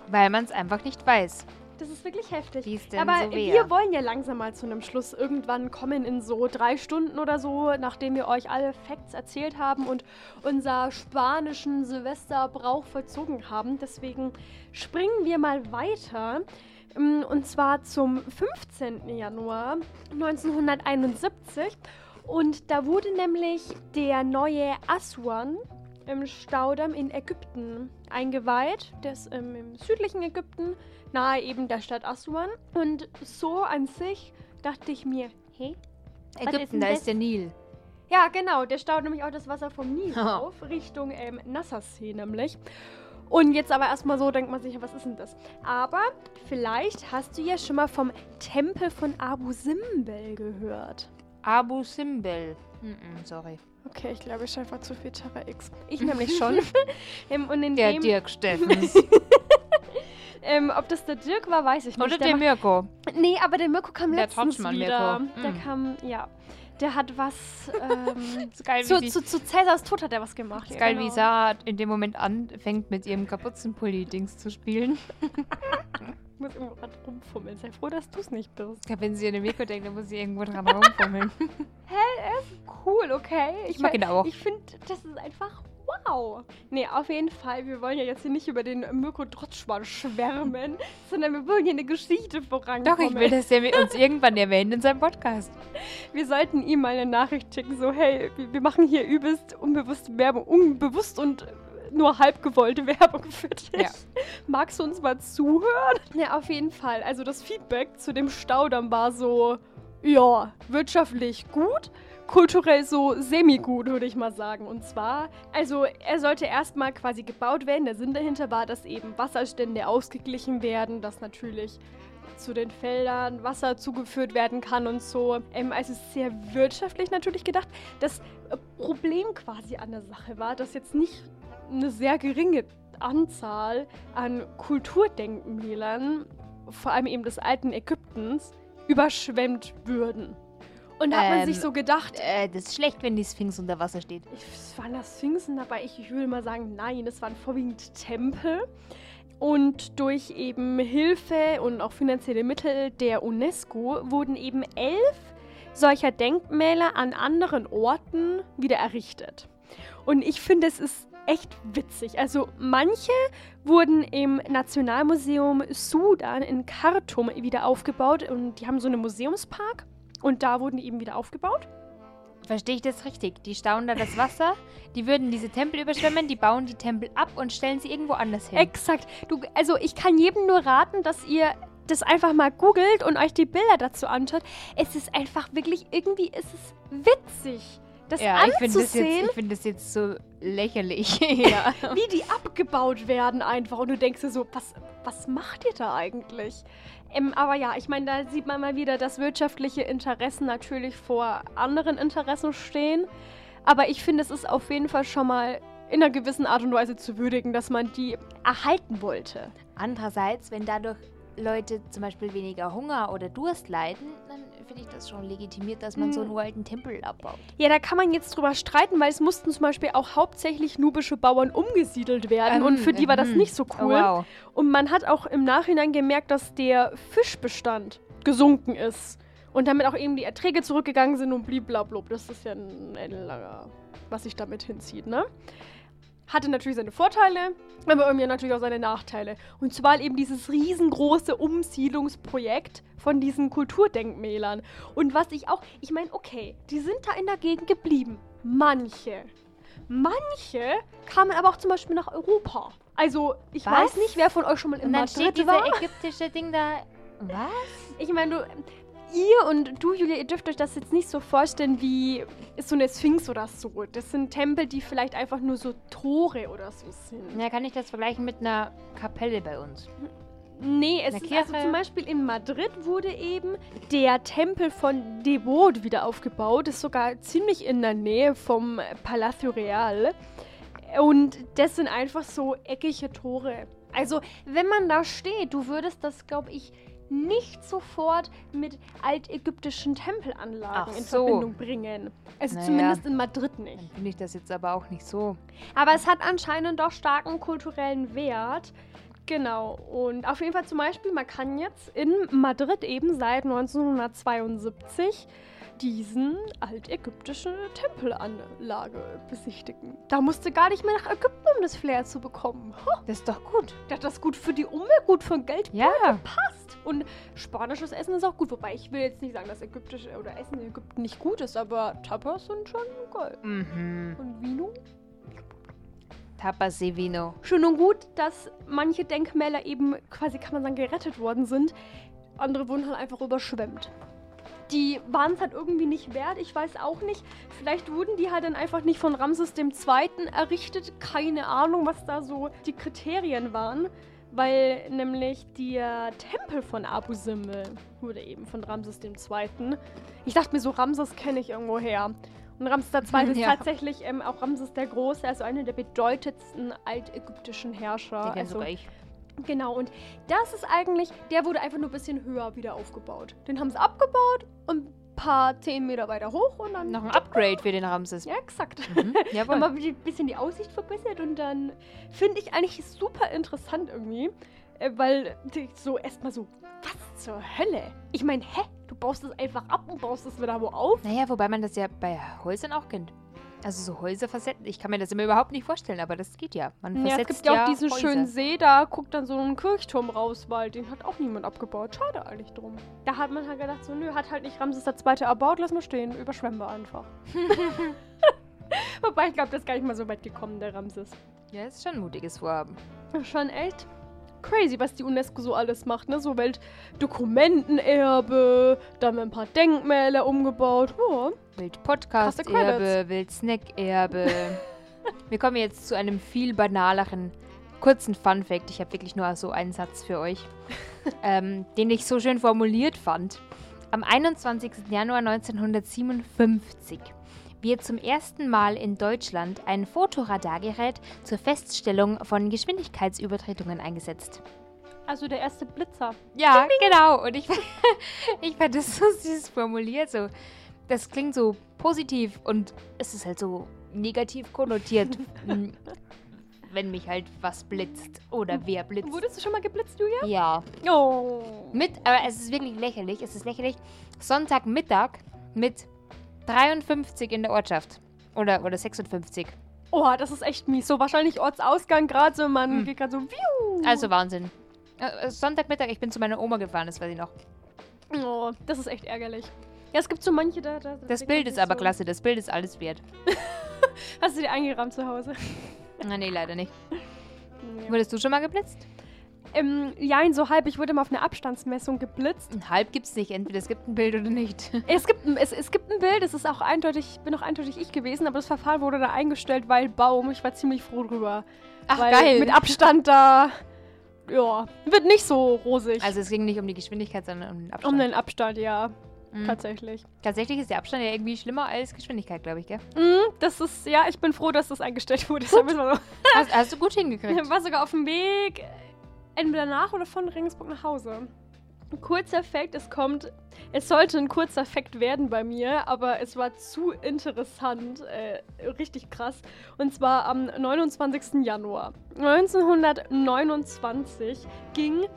Weil man es einfach nicht weiß, Das ist wirklich heftig. wie denn Aber so wir wollen ja langsam mal zu einem Schluss irgendwann kommen in so drei Stunden oder so, nachdem wir euch alle Facts erzählt haben und unser spanischen Silvesterbrauch vollzogen haben. Deswegen springen wir mal weiter. Ähm, Und zwar zum 15. Januar 1971. Und da wurde nämlich der neue Aswan im Staudamm in Ägypten eingeweiht. Ist ähm, im südlichen Ägypten, nahe eben der Stadt Aswan. Und so an sich dachte ich mir, hey, ist Ägypten, denn da das? ist der Nil. ja, genau, der staut nämlich auch das Wasser vom Nil auf, Richtung ähm, Nassersee nämlich. Und jetzt aber erstmal so denkt man sich, was ist denn das? Aber vielleicht hast du ja schon mal vom Tempel von Abu Simbel gehört. Abu Simbel. Mm-mm, sorry. Okay, ich glaube, ich einfach zu viel Terra X. Ich nämlich schon. ähm, und in Der dem, Dirk Steffens. ähm, ob das der Dirk war, weiß ich nicht. Oder Der der Mirko. Nee, aber der Mirko kam Der letztens Totschmann wieder. Mirko. Der Mm. kam, ja. Der hat was, ähm, geil, zu, zu, zu Cäsars Tod hat er was gemacht. ist ja, geil, genau. wie Sarah in dem Moment anfängt, mit ihrem Kapuzenpulli-Dings zu spielen. Ich muss irgendwo dran rumfummeln. Sei froh, dass du es nicht bist. Ja, Wenn sie an den Mirko denkt, dann muss sie irgendwo dran rumfummeln. Cool, okay. Ich mag ihn auch. Ich finde, das ist einfach wow. Nee, auf jeden Fall. Wir wollen ja jetzt hier nicht über den Mirko Trotzschmann schwärmen, sondern wir wollen hier eine Geschichte vorankommen. Doch, ich will, dass der mit uns irgendwann erwähnt in seinem Podcast. Wir sollten ihm mal eine Nachricht schicken, so, hey, wir, machen hier übelst unbewusste Werbung, unbewusst und nur halb gewollte Werbung für dich. Ja. Magst du uns mal zuhören? Ja, auf jeden Fall. Also das Feedback zu dem Staudamm war so, ja, wirtschaftlich gut, kulturell so semi-gut, würde ich mal sagen. Und zwar, also er sollte erstmal quasi gebaut werden. Der Sinn dahinter war, dass eben Wasserstände ausgeglichen werden, dass natürlich zu den Feldern Wasser zugeführt werden kann und so. Ähm, also sehr wirtschaftlich natürlich gedacht. Das äh, Problem quasi an der Sache war, dass jetzt nicht eine sehr geringe Anzahl an Kulturdenkmälern, vor allem eben des alten Ägyptens, überschwemmt würden. Und da hat man Ähm, sich so gedacht, Äh, das ist schlecht, wenn die Sphinx unter Wasser steht. ich, es waren das Sphinxen dabei. Ich, ich würde mal sagen, nein, es waren vorwiegend Tempel. Und durch eben Hilfe und auch finanzielle Mittel der UNESCO wurden eben elf solcher Denkmäler an anderen Orten wieder errichtet. Und ich finde, es ist echt witzig. Also manche wurden im Nationalmuseum Sudan in Khartoum wieder aufgebaut und die haben so einen Museumspark und da wurden die eben wieder aufgebaut. Verstehe ich das richtig? Die stauen da das Wasser, die würden diese Tempel überschwemmen, die bauen die Tempel ab und stellen sie irgendwo anders hin. Exakt. Du, also ich kann jedem nur raten, dass ihr das einfach mal googelt und euch die Bilder dazu anschaut. Es ist einfach wirklich, irgendwie ist es witzig, das ja, ich finde das, anzusehen, find das jetzt so lächerlich. ja. wie die abgebaut werden einfach. Und du denkst dir so, was, was macht ihr da eigentlich? Ähm, aber ja, ich meine, da sieht man mal wieder, dass wirtschaftliche Interessen natürlich vor anderen Interessen stehen. Aber ich finde, es ist auf jeden Fall schon mal in einer gewissen Art und Weise zu würdigen, dass man die erhalten wollte. Andererseits, wenn dadurch Leute zum Beispiel weniger Hunger oder Durst leiden, dann finde ich das schon legitimiert, dass man so einen Hm. uralten Tempel abbaut. Ja, da kann man jetzt drüber streiten, weil es mussten zum Beispiel auch hauptsächlich nubische Bauern umgesiedelt werden und für die war das mhm. nicht so Oh, cool. wow. Und man hat auch im Nachhinein gemerkt, dass der Fischbestand gesunken ist. Und damit auch eben die Erträge zurückgegangen sind und bliblablub. Das ist ja ein ellenlanger, was sich damit hinzieht, ne? Hatte natürlich seine Vorteile, aber irgendwie natürlich auch seine Nachteile. Und zwar eben dieses riesengroße Umsiedlungsprojekt von diesen Kulturdenkmälern. Und was ich auch, ich meine, okay, die sind da in der Gegend geblieben. Manche. Manche kamen aber auch zum Beispiel nach Europa. Also, ich Was? weiß nicht, wer von euch schon mal in Und dann Madrid steht dieser war. ägyptische Ding da. Was? Ich meine, du, ihr und du, Julia, ihr dürft euch das jetzt nicht so vorstellen wie so eine Sphinx oder so. Das sind Tempel, die vielleicht einfach nur so Tore oder so sind. Ja, kann ich das vergleichen mit einer Kapelle bei uns? Nee, es ist also zum Beispiel in Madrid wurde eben der Tempel von Debod wieder aufgebaut. Das ist sogar ziemlich in der Nähe vom Palacio Real. Und das sind einfach so eckige Tore. Also, wenn man da steht, du würdest das, glaube ich, nicht sofort mit altägyptischen Tempelanlagen Ach in so. Verbindung bringen. Also Naja. zumindest in Madrid nicht. Dann finde ich das jetzt aber auch nicht so. Aber es hat anscheinend doch starken kulturellen Wert. Genau. Und auf jeden Fall zum Beispiel, man kann jetzt in Madrid eben seit 1972 diesen altägyptische Tempelanlage besichtigen. Da musste gar nicht mehr nach Ägypten, um das Flair zu bekommen. Ha, Das ist doch gut. das ist gut für die Umwelt, gut für Geld Ja. passt. Und spanisches Essen ist auch gut. Wobei ich will jetzt nicht sagen, dass ägyptische oder Essen in Ägypten nicht gut ist, aber Tapas sind schon geil. Mhm. Und Vino? Tapas de Vino. Schön und gut, dass manche Denkmäler eben quasi, kann man sagen, gerettet worden sind. Andere wurden halt einfach überschwemmt. Die waren es halt irgendwie nicht wert, ich weiß auch nicht. Vielleicht wurden die halt dann einfach nicht von Ramses II. errichtet. Keine Ahnung, was da so die Kriterien waren. Weil nämlich der Tempel von Abu Simbel wurde eben von Ramses II. Ich dachte mir so, Ramses kenne ich irgendwo her. Und Ramses II. ist Ja. tatsächlich ähm, auch Ramses der Große, also einer der bedeutendsten altägyptischen Herrscher. Den also, sogar ich. Genau, und das ist eigentlich, der wurde einfach nur ein bisschen höher wieder aufgebaut. Den haben sie abgebaut und ein paar zehn Meter weiter hoch und dann. Noch ein Upgrade für den Ramses. Ja, exakt. Mhm. Jawohl. mal ein bisschen die Aussicht verbessert und dann finde ich eigentlich super interessant irgendwie, äh, weil so erstmal so, was zur Hölle? Ich meine, hä? Du baust es einfach ab und baust es wieder wo auf? Naja, wobei man das ja bei Häusern auch kennt. Also so Häuser versetzen. Ich kann mir das immer überhaupt nicht vorstellen, aber das geht ja. Man Ja, es gibt ja auch diesen Häuser. schönen See, da guckt dann so ein Kirchturm raus, weil den hat auch niemand abgebaut. Schade eigentlich drum. Da hat man halt gedacht, so, nö, hat halt nicht Ramses der Zweite erbaut, lass mal stehen, überschwemmen wir einfach. Wobei, ich glaube, das ist gar nicht mal so weit gekommen, der Ramses. Ja, ist schon ein mutiges Vorhaben. Schon echt crazy, was die UNESCO so alles macht, ne? So Weltdokumentenerbe, dann ein paar Denkmäler umgebaut. Ja. Wild Krasse Podcast-Erbe, Wild Snack-Erbe. Wir kommen jetzt zu einem viel banaleren, kurzen Fun-Fact. Ich habe wirklich nur so einen Satz für euch, ähm, den ich so schön formuliert fand. Am 21. Januar 1957 wird zum ersten Mal in Deutschland ein Fotoradargerät zur Feststellung von Geschwindigkeitsübertretungen eingesetzt. Also der erste Blitzer. Ja, genau. Und ich, ich fand das so süß formuliert. So. Das klingt so positiv und es ist halt so negativ konnotiert, m, wenn mich halt was blitzt oder wer blitzt. Wurdest du schon mal geblitzt, Julia? Ja. Oh. Mit, aber es ist wirklich lächerlich. Es ist lächerlich. Sonntagmittag mit 53 in der Ortschaft. Oder, oder 56. Oh, das ist echt mies. So wahrscheinlich Ortsausgang gerade so, man Hm. geht gerade so, wiu. Also Wahnsinn. Äh, äh, Sonntagmittag, ich bin zu meiner Oma gefahren, das weiß ich noch. Oh, das ist echt ärgerlich. Ja, es gibt so manche da. da da Das Bild ist aber so, klasse, das Bild ist alles wert. Hast du dir eingerahmt zu Hause? Na, nee, leider nicht. Ja. Wurdest du schon mal geblitzt? Ähm, ja, in so halb. Ich wurde mal auf eine Abstandsmessung geblitzt. Ein Halb gibt's nicht, entweder es gibt ein Bild oder nicht. Es gibt, ein- es, es gibt ein Bild, es ist auch eindeutig, bin auch eindeutig ich gewesen, aber das Verfahren wurde da eingestellt, weil Baum. Ich war ziemlich froh drüber. Ach, weil geil. Mit Abstand da, ja, wird nicht so rosig. Also es ging nicht um die Geschwindigkeit, sondern um den Abstand. um den Abstand, ja, Mhm. tatsächlich. Tatsächlich ist der Abstand ja irgendwie schlimmer als Geschwindigkeit, glaube ich, gell? Mhm, das ist, ja, ich bin froh, dass das eingestellt wurde. Hast, hast du gut hingekriegt. war sogar auf dem Weg, äh, entweder nach oder von Regensburg nach Hause. Ein kurzer Fakt, es kommt, es sollte ein kurzer Fakt werden bei mir, aber es war zu interessant, äh, richtig krass. Und zwar am 29. Januar 1929 ging,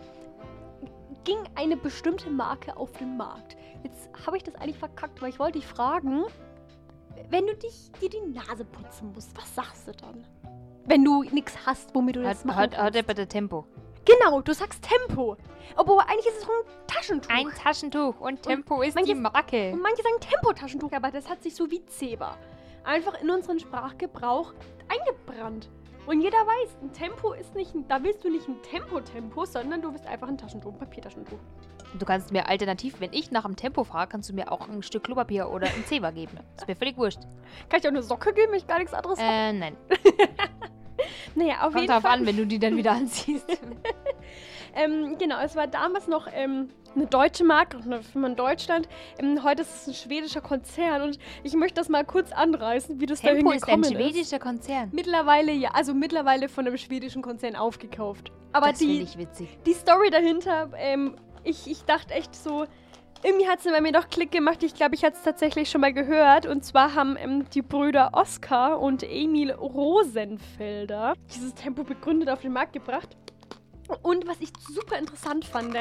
ging eine bestimmte Marke auf den Markt. Jetzt habe ich das eigentlich verkackt, weil ich wollte dich fragen, wenn du dich dir die Nase putzen musst, was sagst du dann? Wenn du nichts hast, womit du das Hat, machen hat, kannst. hat er bitte Tempo. Genau, du sagst Tempo. Obwohl eigentlich ist es doch ein Taschentuch. Ein Taschentuch und Tempo ist manches- die Marke. Und manche sagen Tempotaschentuch, aber das hat sich so wie Zebra einfach in unseren Sprachgebrauch eingebrannt. Und jeder weiß, ein Tempo ist nicht, ein, da willst du nicht ein Tempo-Tempo, sondern du bist einfach ein Taschentuch, ein Papiertaschentuch. Du kannst mir alternativ, wenn ich nach dem Tempo frage, kannst du mir auch ein Stück Klopapier oder ein Zebra geben. Ist mir völlig wurscht. Kann ich auch eine Socke geben, wenn ich gar nichts anderes habe? Äh, nein. Naja, auf Kommt jeden Fall. an, wenn du die dann wieder anziehst. Ähm, genau, es war damals noch ähm, eine deutsche Marke, eine Firma in Deutschland. Ähm, heute ist es ein schwedischer Konzern und ich möchte das mal kurz anreißen, wie das Tempo dahin ist ein gekommen ist. schwedischer Konzern. Mittlerweile ja, also mittlerweile von einem schwedischen Konzern aufgekauft. Aber das die, ich witzig. die Story dahinter, ähm, ich, ich dachte echt so, irgendwie hat es bei mir doch Klick gemacht. Ich glaube, ich hatte es tatsächlich schon mal gehört. Und zwar haben ähm, die Brüder Oskar und Emil Rosenfelder dieses Tempo begründet auf den Markt gebracht. Und was ich super interessant fand,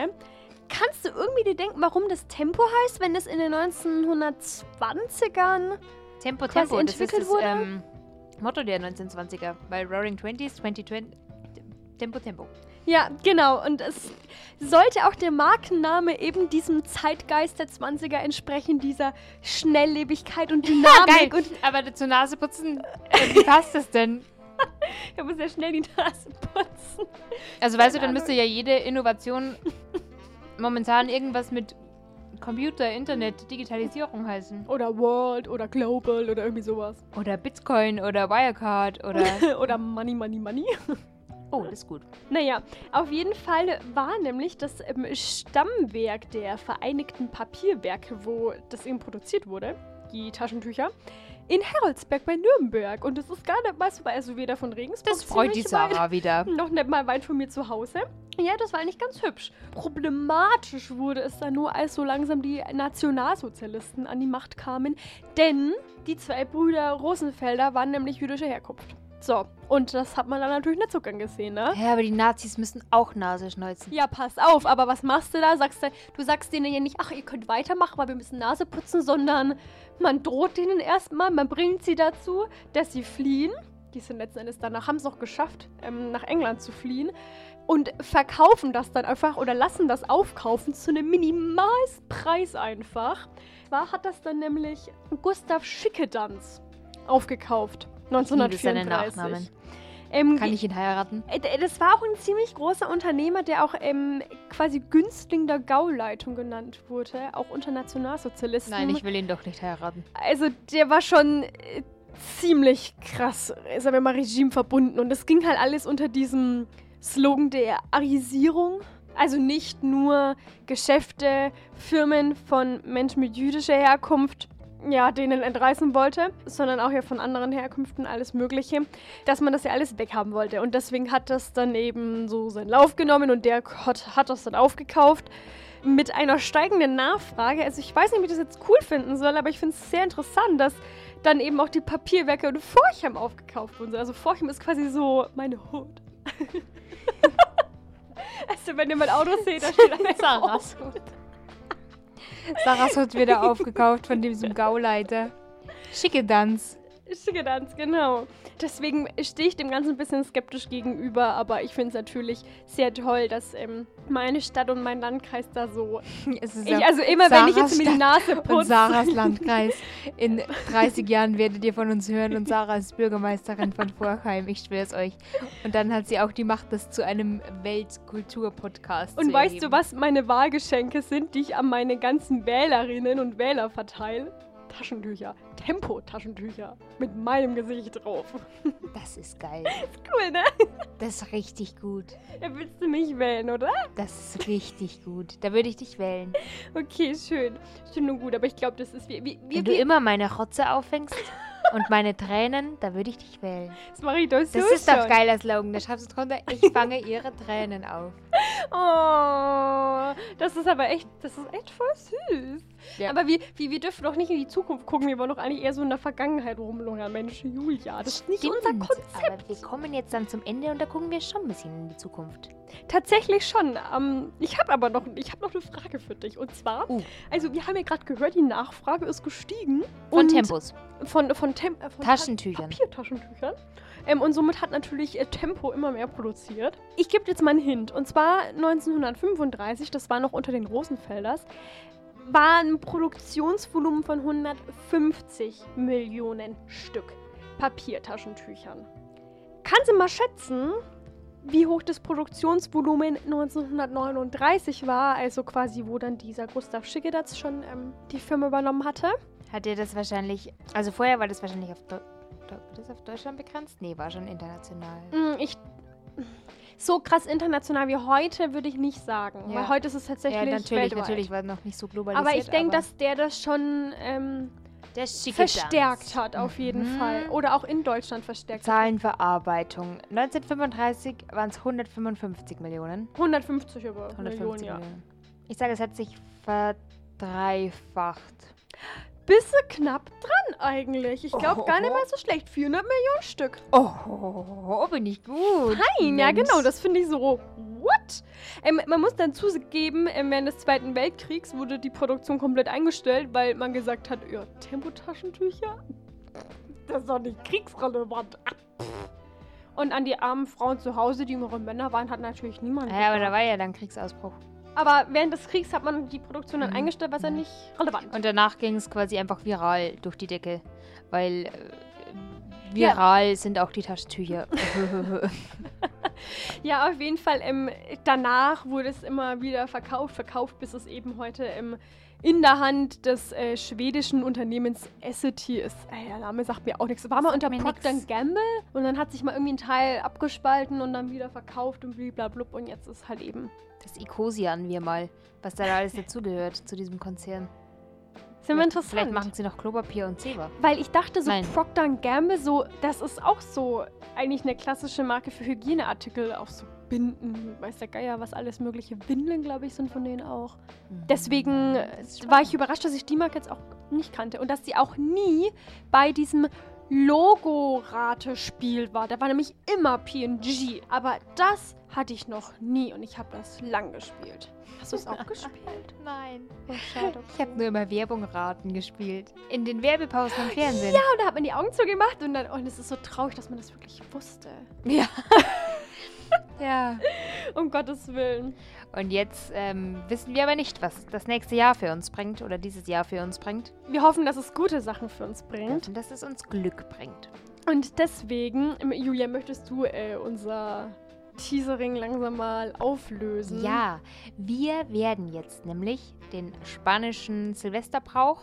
kannst du irgendwie dir denken, warum das Tempo heißt, wenn es in den 1920ern Tempo, Tempo, das ist entwickelt das wurde? ähm, Motto der 1920er. Bei Roaring Twenties, 2020, Tempo, Tempo. Ja, genau. Und es sollte auch der Markenname eben diesem Zeitgeist der 20er entsprechen, dieser Schnelllebigkeit und Dynamik. und Aber zur Nase putzen, äh, wie passt das denn? er muss ja schnell die Nase putzen. Also weißt du, Keine dann müsste ja jede Innovation momentan irgendwas mit Computer, Internet, Digitalisierung heißen. Oder World oder Global oder irgendwie sowas. Oder Bitcoin oder Wirecard oder... oder Money, Money, Money. Oh, das ist gut. Naja, auf jeden Fall war nämlich das ähm, Stammwerk der Vereinigten Papierwerke, wo das eben produziert wurde, die Taschentücher, in Heroldsberg bei Nürnberg. Und das ist gar nicht mal so weit, also weder von Regensburg Das freut die ziemlich weit, Sarah wieder. noch nicht mal weit von mir zu Hause. Ja, das war eigentlich ganz hübsch. Problematisch wurde es dann nur, als so langsam die Nationalsozialisten an die Macht kamen, denn die zwei Brüder Rosenfelder waren nämlich jüdischer Herkunft. So, und das hat man dann natürlich nicht so gern gesehen, ne? Ja, aber die Nazis müssen auch Nase schneuzen. Ja, pass auf, aber was machst du da? Sagst du, du sagst denen ja nicht, ach, ihr könnt weitermachen, weil wir müssen Nase putzen, sondern man droht denen erstmal, man bringt sie dazu, dass sie fliehen. Die sind letzten Endes danach, haben es noch geschafft, ähm, nach England zu fliehen. Und verkaufen das dann einfach oder lassen das aufkaufen zu einem Minimalpreis einfach. War hat das dann nämlich Gustav Schickedanz aufgekauft. Liebe seine 1934. Nachnamen. Ähm, Kann ich ihn heiraten? äh, Das war auch ein ziemlich großer Unternehmer, der auch ähm, quasi Günstling der Gauleitung genannt wurde, auch unter Nationalsozialisten. Nein, ich will ihn doch nicht heiraten. Also der war schon äh, ziemlich krass, sagen wir mal, Regime verbunden. Und das ging halt alles unter diesem Slogan der Arisierung. Also nicht nur Geschäfte, Firmen von Menschen mit jüdischer Herkunft, ja, denen entreißen wollte, sondern auch ja von anderen Herkünften alles Mögliche, dass man das ja alles weghaben wollte. Und deswegen hat das dann eben so seinen Lauf genommen und der hat, hat das dann aufgekauft mit einer steigenden Nachfrage. Also ich weiß nicht, wie ich das jetzt cool finden soll, aber ich finde es sehr interessant, dass dann eben auch die Papierwerke und Forchheim aufgekauft wurden. Also Forchheim ist quasi so meine Hut. also wenn ihr mein Auto seht, da steht einfach Sarahs Hut. Sarahs wird wieder aufgekauft von diesem Gauleiter. Schicke Danz. Schickedanz, genau. Deswegen stehe ich dem Ganzen ein bisschen skeptisch gegenüber, aber ich finde es natürlich sehr toll, dass ähm, meine Stadt und mein Landkreis da so. Es ist Ich, also immer, wenn ich Sarahs jetzt mir die Nase und putze. Sarahs Landkreis. In 30 Jahren werdet ihr von uns hören und Sarah ist Bürgermeisterin von Vorheim, ich schwöre es euch. Und dann hat sie auch die Macht, das zu einem Weltkultur-Podcast zu Und weißt du, erheben. was meine Wahlgeschenke sind, die ich an meine ganzen Wählerinnen und Wähler verteile? Taschentücher. Tempo-Taschentücher. Mit meinem Gesicht drauf. Das ist geil. Cool, ne? Das ist richtig gut. Ja, willst du mich wählen, oder? Das ist richtig gut. Da würde ich dich wählen. Okay, schön. Schön und gut, aber ich glaube, das ist wie. wie, wie, Wenn du wie immer meine Rotze auffängst und meine Tränen, da würde ich dich wählen. das mache ich doch so Das ist schon. doch geiler Slogan. Da schreibst du drunter, ich fange ihre Tränen auf. Oh, das ist aber echt, das ist echt voll süß. Ja. Aber wir, wir, wir dürfen doch nicht in die Zukunft gucken, wir wollen doch eigentlich eher so in der Vergangenheit rumlungern. Mensch, Julia, das ist nicht unser Stimmt, Konzept. Aber wir kommen jetzt dann zum Ende und da gucken wir schon ein bisschen in die Zukunft. Tatsächlich schon. Ähm, ich habe aber noch, ich hab noch eine Frage für dich. Und zwar, Uh. also wir haben ja gerade gehört, die Nachfrage ist gestiegen. Von und Tempos. Von, von, Tem äh, von Taschentüchern. Papiertaschentüchern. Ähm, und somit hat natürlich äh, Tempo immer mehr produziert. Ich gebe jetzt mal einen Hint. Und zwar 1935, das war noch unter den Rosenfelders, war ein Produktionsvolumen von 150 Millionen Stück Papiertaschentüchern. Kannst du mal schätzen, wie hoch das Produktionsvolumen 1939 war, also quasi wo dann dieser Gustav Schickedatz schon ähm, die Firma übernommen hatte? Hat er das wahrscheinlich, also vorher war das wahrscheinlich auf, Deu Deu das auf Deutschland begrenzt? Nee, war schon international. Mm, Ich, so krass international wie heute würde ich nicht sagen, Ja. weil heute ist es tatsächlich Ja, natürlich, weltweit. natürlich, war noch nicht so globalisiert. Aber ich denke, dass der das schon ähm, der verstärkt hat, auf jeden Mhm. Fall. Oder auch in Deutschland verstärkt hat. Zahlenverarbeitung. 1935 waren es 155 Millionen. 150 aber 150 Millionen, ja. Millionen. Ich sage, es hat sich verdreifacht. Bisschen knapp dran eigentlich. Ich glaube gar nicht mal so schlecht. 400 Millionen Stück. Oh, bin ich gut. Nein, ja genau, das finde ich so. What? Ähm, man muss dann zugeben, ähm, während des Zweiten Weltkriegs wurde die Produktion komplett eingestellt, weil man gesagt hat, ja, Tempotaschentücher? Das ist doch nicht kriegsrelevant. Und an die armen Frauen zu Hause, die jüngeren Männer waren, hat natürlich niemand. Ja, aber da gedacht. war ja dann Kriegsausbruch. Aber während des Kriegs hat man die Produktion dann Mhm. eingestellt, was ja Mhm. nicht relevant. Und danach ging es quasi einfach viral durch die Decke. Weil äh, Ja. viral sind auch die Taschentücher. Ja, auf jeden Fall. Ähm, danach wurde es immer wieder verkauft, verkauft, bis es eben heute ähm, in der Hand des äh, schwedischen Unternehmens Essity ist. Ey, der Name sagt mir auch nichts. War mal unter Procter. Gamble und dann hat sich mal irgendwie ein Teil abgespalten und dann wieder verkauft und blablabla und jetzt ist halt eben. das Icosian wir mal, was da alles dazugehört zu diesem Konzern. Sind wir Vielleicht- interessant. Vielleicht machen sie noch Klopapier und Zewa. Weil ich dachte, so Nein. Procter Gamble, so, das ist auch so eigentlich eine klassische Marke für Hygieneartikel, auch so Binden, weiß der Geier, was alles mögliche. Windeln, glaube ich, sind von denen auch. Deswegen äh, war ich überrascht, dass ich die Marke jetzt auch nicht kannte und dass sie auch nie bei diesem Logo-Ratespiel war. Da war nämlich immer PNG, aber das hatte ich noch nie und ich habe das lang gespielt. Hast du es auch gespielt? Nein. Oh, schade. Ich habe nur immer Werbung raten gespielt. In den Werbepausen im Fernsehen. Ja, und da hat man die Augen zugemacht und dann, und es ist so traurig, dass man das wirklich wusste. Ja. ja. Um Gottes Willen. Und jetzt ähm, wissen wir aber nicht, was das nächste Jahr für uns bringt oder dieses Jahr für uns bringt. Wir hoffen, dass es gute Sachen für uns bringt. Und dass es uns Glück bringt. Und deswegen, Julia, möchtest du äh, unser Teasering langsam mal auflösen? Ja, wir werden jetzt nämlich den spanischen Silvesterbrauch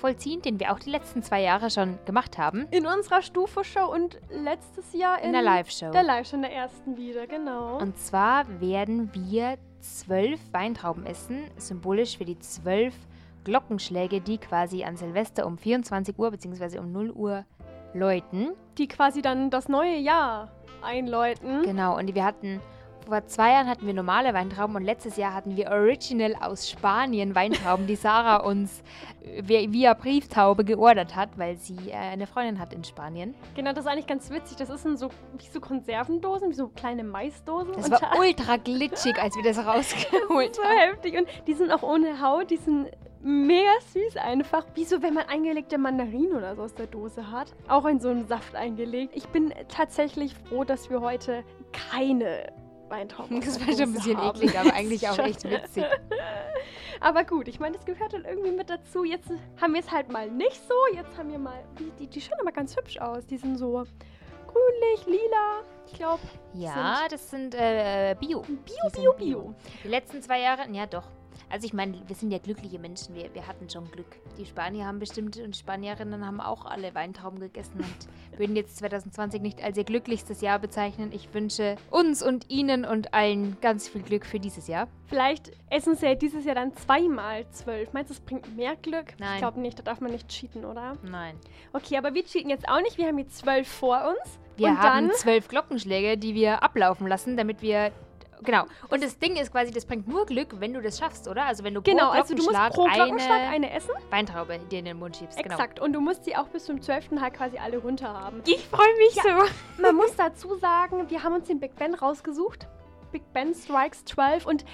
vollziehen, den wir auch die letzten zwei Jahre schon gemacht haben. In unserer Stufe-Show und letztes Jahr in, In der Live-Show. Der Live-Show, in der ersten wieder, genau. Und zwar werden wir zwölf Weintrauben essen, symbolisch für die zwölf Glockenschläge, die quasi an Silvester um 24 Uhr bzw. um 0 Uhr läuten. die quasi dann das neue Jahr einläuten. Genau, und wir hatten, vor zwei Jahren hatten wir normale Weintrauben und letztes Jahr hatten wir Original aus Spanien Weintrauben, die Sarah uns via Brieftaube geordert hat, weil sie äh, eine Freundin hat in Spanien. Genau, das ist eigentlich ganz witzig. Das ist in so, wie so Konservendosen, wie so kleine Maisdosen. Das Und war ultra glitschig, als wir das rausgeholt so haben. heftig. Und die sind auch ohne Haut, die sind mega süß einfach. Wie so, wenn man eingelegte Mandarinen oder so aus der Dose hat. Auch in so einem Saft eingelegt. Ich bin tatsächlich froh, dass wir heute keine Aus Das war schon ein bisschen haben. eklig, aber eigentlich auch echt witzig. Aber gut, ich meine, das gehört dann irgendwie mit dazu. Jetzt haben wir es halt mal nicht so. Jetzt haben wir mal. Die, die, die schauen aber ganz hübsch aus. Die sind so grünlich, lila. Ich glaube, Ja, das sind äh, Bio. Bio, Bio, sind Bio. Die letzten zwei Jahre, ja doch. Also ich meine, wir sind ja glückliche Menschen, wir, wir hatten schon Glück. Die Spanier haben bestimmt und Spanierinnen haben auch alle Weintrauben gegessen und würden jetzt 2020 nicht als ihr glücklichstes Jahr bezeichnen. Ich wünsche uns und Ihnen und allen ganz viel Glück für dieses Jahr. Vielleicht essen sie ja dieses Jahr dann zweimal zwölf. Meinst du, das bringt mehr Glück? Nein. Ich glaube nicht, da darf man nicht cheaten, oder? Nein. Okay, aber wir cheaten jetzt auch nicht. Wir haben jetzt zwölf vor uns. Wir und haben dann. zwölf Glockenschläge, die wir ablaufen lassen, damit wir. Genau. Und das Ding ist quasi, das bringt nur Glück, wenn du das schaffst, oder? Also wenn du Genau, pro also du musst pro Glockenschlag eine, eine essen. Weintraube dir in den Mund schiebst. Genau. Exakt. Und du musst sie auch bis zum 12. halt quasi alle runter haben. Ich freue mich Ja. Man muss dazu sagen, wir haben uns den Big Ben rausgesucht. Big Ben Strikes 12 und,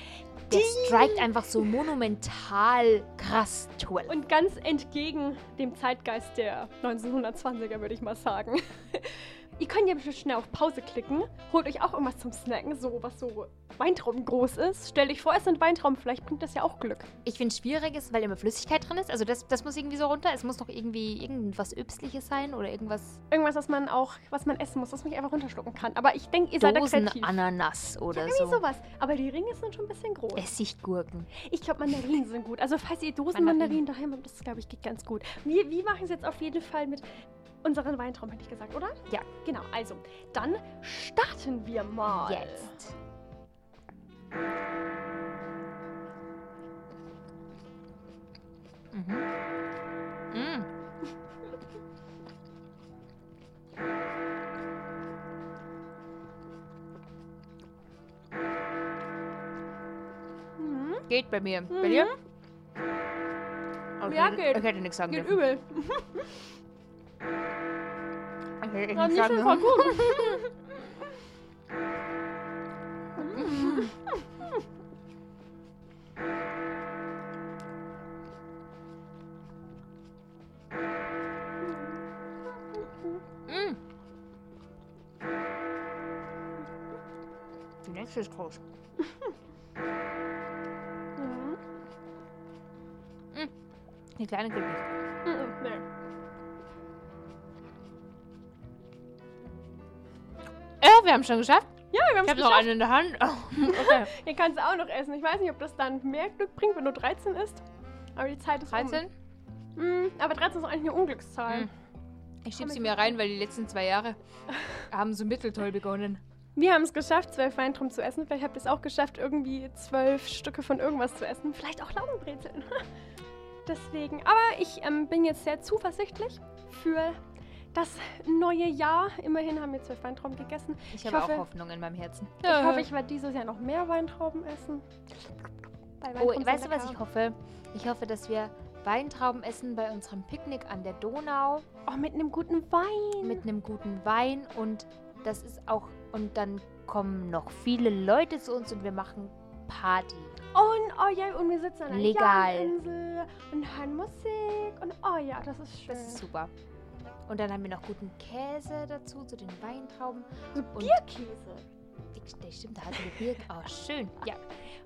Der strikt einfach so monumental krass 12. und ganz entgegen dem Zeitgeist der 1920er, würde ich mal sagen. Ihr könnt ja bestimmt schnell auf Pause klicken. Holt euch auch irgendwas zum Snacken, so was so Weintrauben groß ist. Stellt euch vor, es sind Weintrauben, vielleicht bringt das ja auch Glück. Ich finde es schwierig, ist, weil immer Flüssigkeit drin ist. Also das, das muss irgendwie so runter. Es muss doch irgendwie irgendwas Öbstliches sein oder irgendwas Irgendwas, was man auch, was man essen muss, was man einfach runterschlucken kann. Aber ich denke, ihr seid da kreativ. Dosen-Ananas oder Irgendwie so. sowas. Aber die Ringe sind schon ein bisschen groß. Essiggurken. Ich glaube, Mandarinen sind gut. Also, falls ihr Dosenmandarinen daheim habt, das glaube ich geht ganz gut. Wir, wir machen es jetzt auf jeden Fall mit unseren Weintrauben, hätte ich gesagt, oder? Ja. Genau, also, dann starten wir mal. Jetzt. Mhm. Mm. Geht bei mir. Mhm. Bei dir? Okay, Ja, geht. Ich hätte nichts sagen Geht dürfen. übel. Ich hätte Aber nichts nicht sagen schon voll dürfen. gut. Mm. Die nächste ist groß. Mhm. Die kleine geht nicht. Mhm. Nee. Haben schon geschafft. Ja, wir haben Ich es habe noch geschafft. eine in der Hand. Oh, okay. Ihr kannst auch noch essen. Ich weiß nicht, ob das dann mehr Glück bringt, wenn du 13 isst. Aber die Zeit ist 13? um. Mhm. Aber 13 ist eigentlich eine Unglückszahl. Mhm. Ich schieb sie mir rein, weil die letzten zwei Jahre haben so mitteltoll begonnen. Wir haben es geschafft, zwölf Weintrauben zu essen. Vielleicht habt ihr es auch geschafft, irgendwie zwölf Stücke von irgendwas zu essen. Vielleicht auch Laugenbrezeln. Deswegen. Aber ich ähm, bin jetzt sehr zuversichtlich für das neue Jahr. Immerhin haben wir zwölf Weintrauben gegessen. Ich Ich habe hoffe- auch Hoffnung in meinem Herzen. Ich hoffe, ich werde dieses Jahr noch mehr Weintrauben essen. Weil Oh, Weintrauben weißt du, was ich hoffe? Ich hoffe, dass wir Weintrauben essen bei unserem Picknick an der Donau Oh, mit einem guten Wein. mit einem guten Wein und das ist auch und dann kommen noch viele Leute zu uns und wir machen Party. Und, oh ja, und wir sitzen an einer Legal. Jagdinsel und hören Musik. Und, oh ja, das ist schön. Das ist super. Und dann haben wir noch guten Käse dazu zu den Weintrauben. so und- Bierkäse. Das stimmt, da hatten wir Birk. Oh, schön. Ja,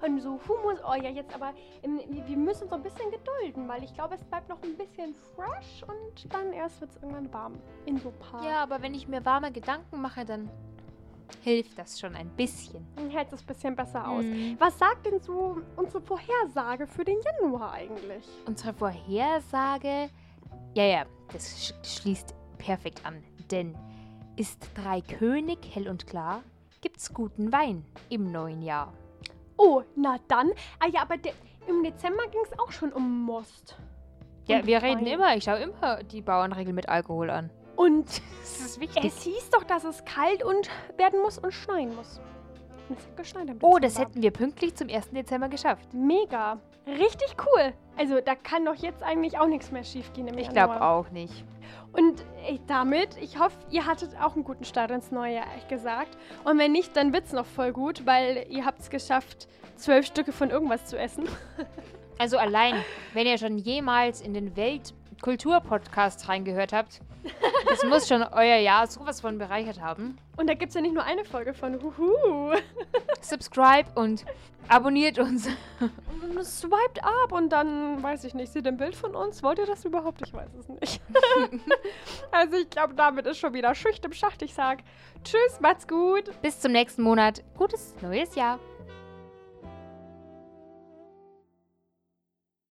Und so Hummus, oh ja, jetzt aber, ähm, wir müssen so ein bisschen gedulden, weil ich glaube, es bleibt noch ein bisschen fresh und dann erst wird es irgendwann warm. In so paar. ja, aber wenn ich mir warme Gedanken mache, dann hilft das schon ein bisschen. Dann hält es ein bisschen besser aus. Mhm. Was sagt denn so unsere Vorhersage für den Januar eigentlich? Unsere Vorhersage, ja, ja, das sch schließt perfekt an. Denn ist Drei König hell und klar, gibt's guten Wein im neuen Jahr. Oh, na dann. Ah ja, aber de im Dezember ging es auch schon um Most. Ja, Und wir reden Wein. immer, ich schaue immer die Bauernregel mit Alkohol an. Und Das ist wichtig. es hieß doch, dass es kalt und werden muss und schneien muss. Cent geschneit Oh, das hätten wir pünktlich zum 1. Dezember geschafft. Mega. Richtig cool. Also da kann doch jetzt eigentlich auch nichts mehr schief gehen im Ich glaube auch nicht. Und ey, damit, ich hoffe, ihr hattet auch einen guten Start ins neue Jahr, ehrlich gesagt. Und wenn nicht, dann wird's noch voll gut, weil ihr habt es geschafft, zwölf Stücke von irgendwas zu essen. Also allein, wenn ihr schon jemals in den Weltkultur-Podcast reingehört habt, das muss schon euer Jahr sowas von bereichert haben. Und da gibt's ja nicht nur eine Folge von. Huhu. Subscribe und abonniert uns. Und Swiped ab und dann, weiß ich nicht, seht ihr ein Bild von uns? Wollt ihr das überhaupt? Ich weiß es nicht. also ich glaube, damit ist schon wieder Schicht im Schacht. Ich sag Tschüss, macht's gut. Bis zum nächsten Monat. Gutes neues Jahr.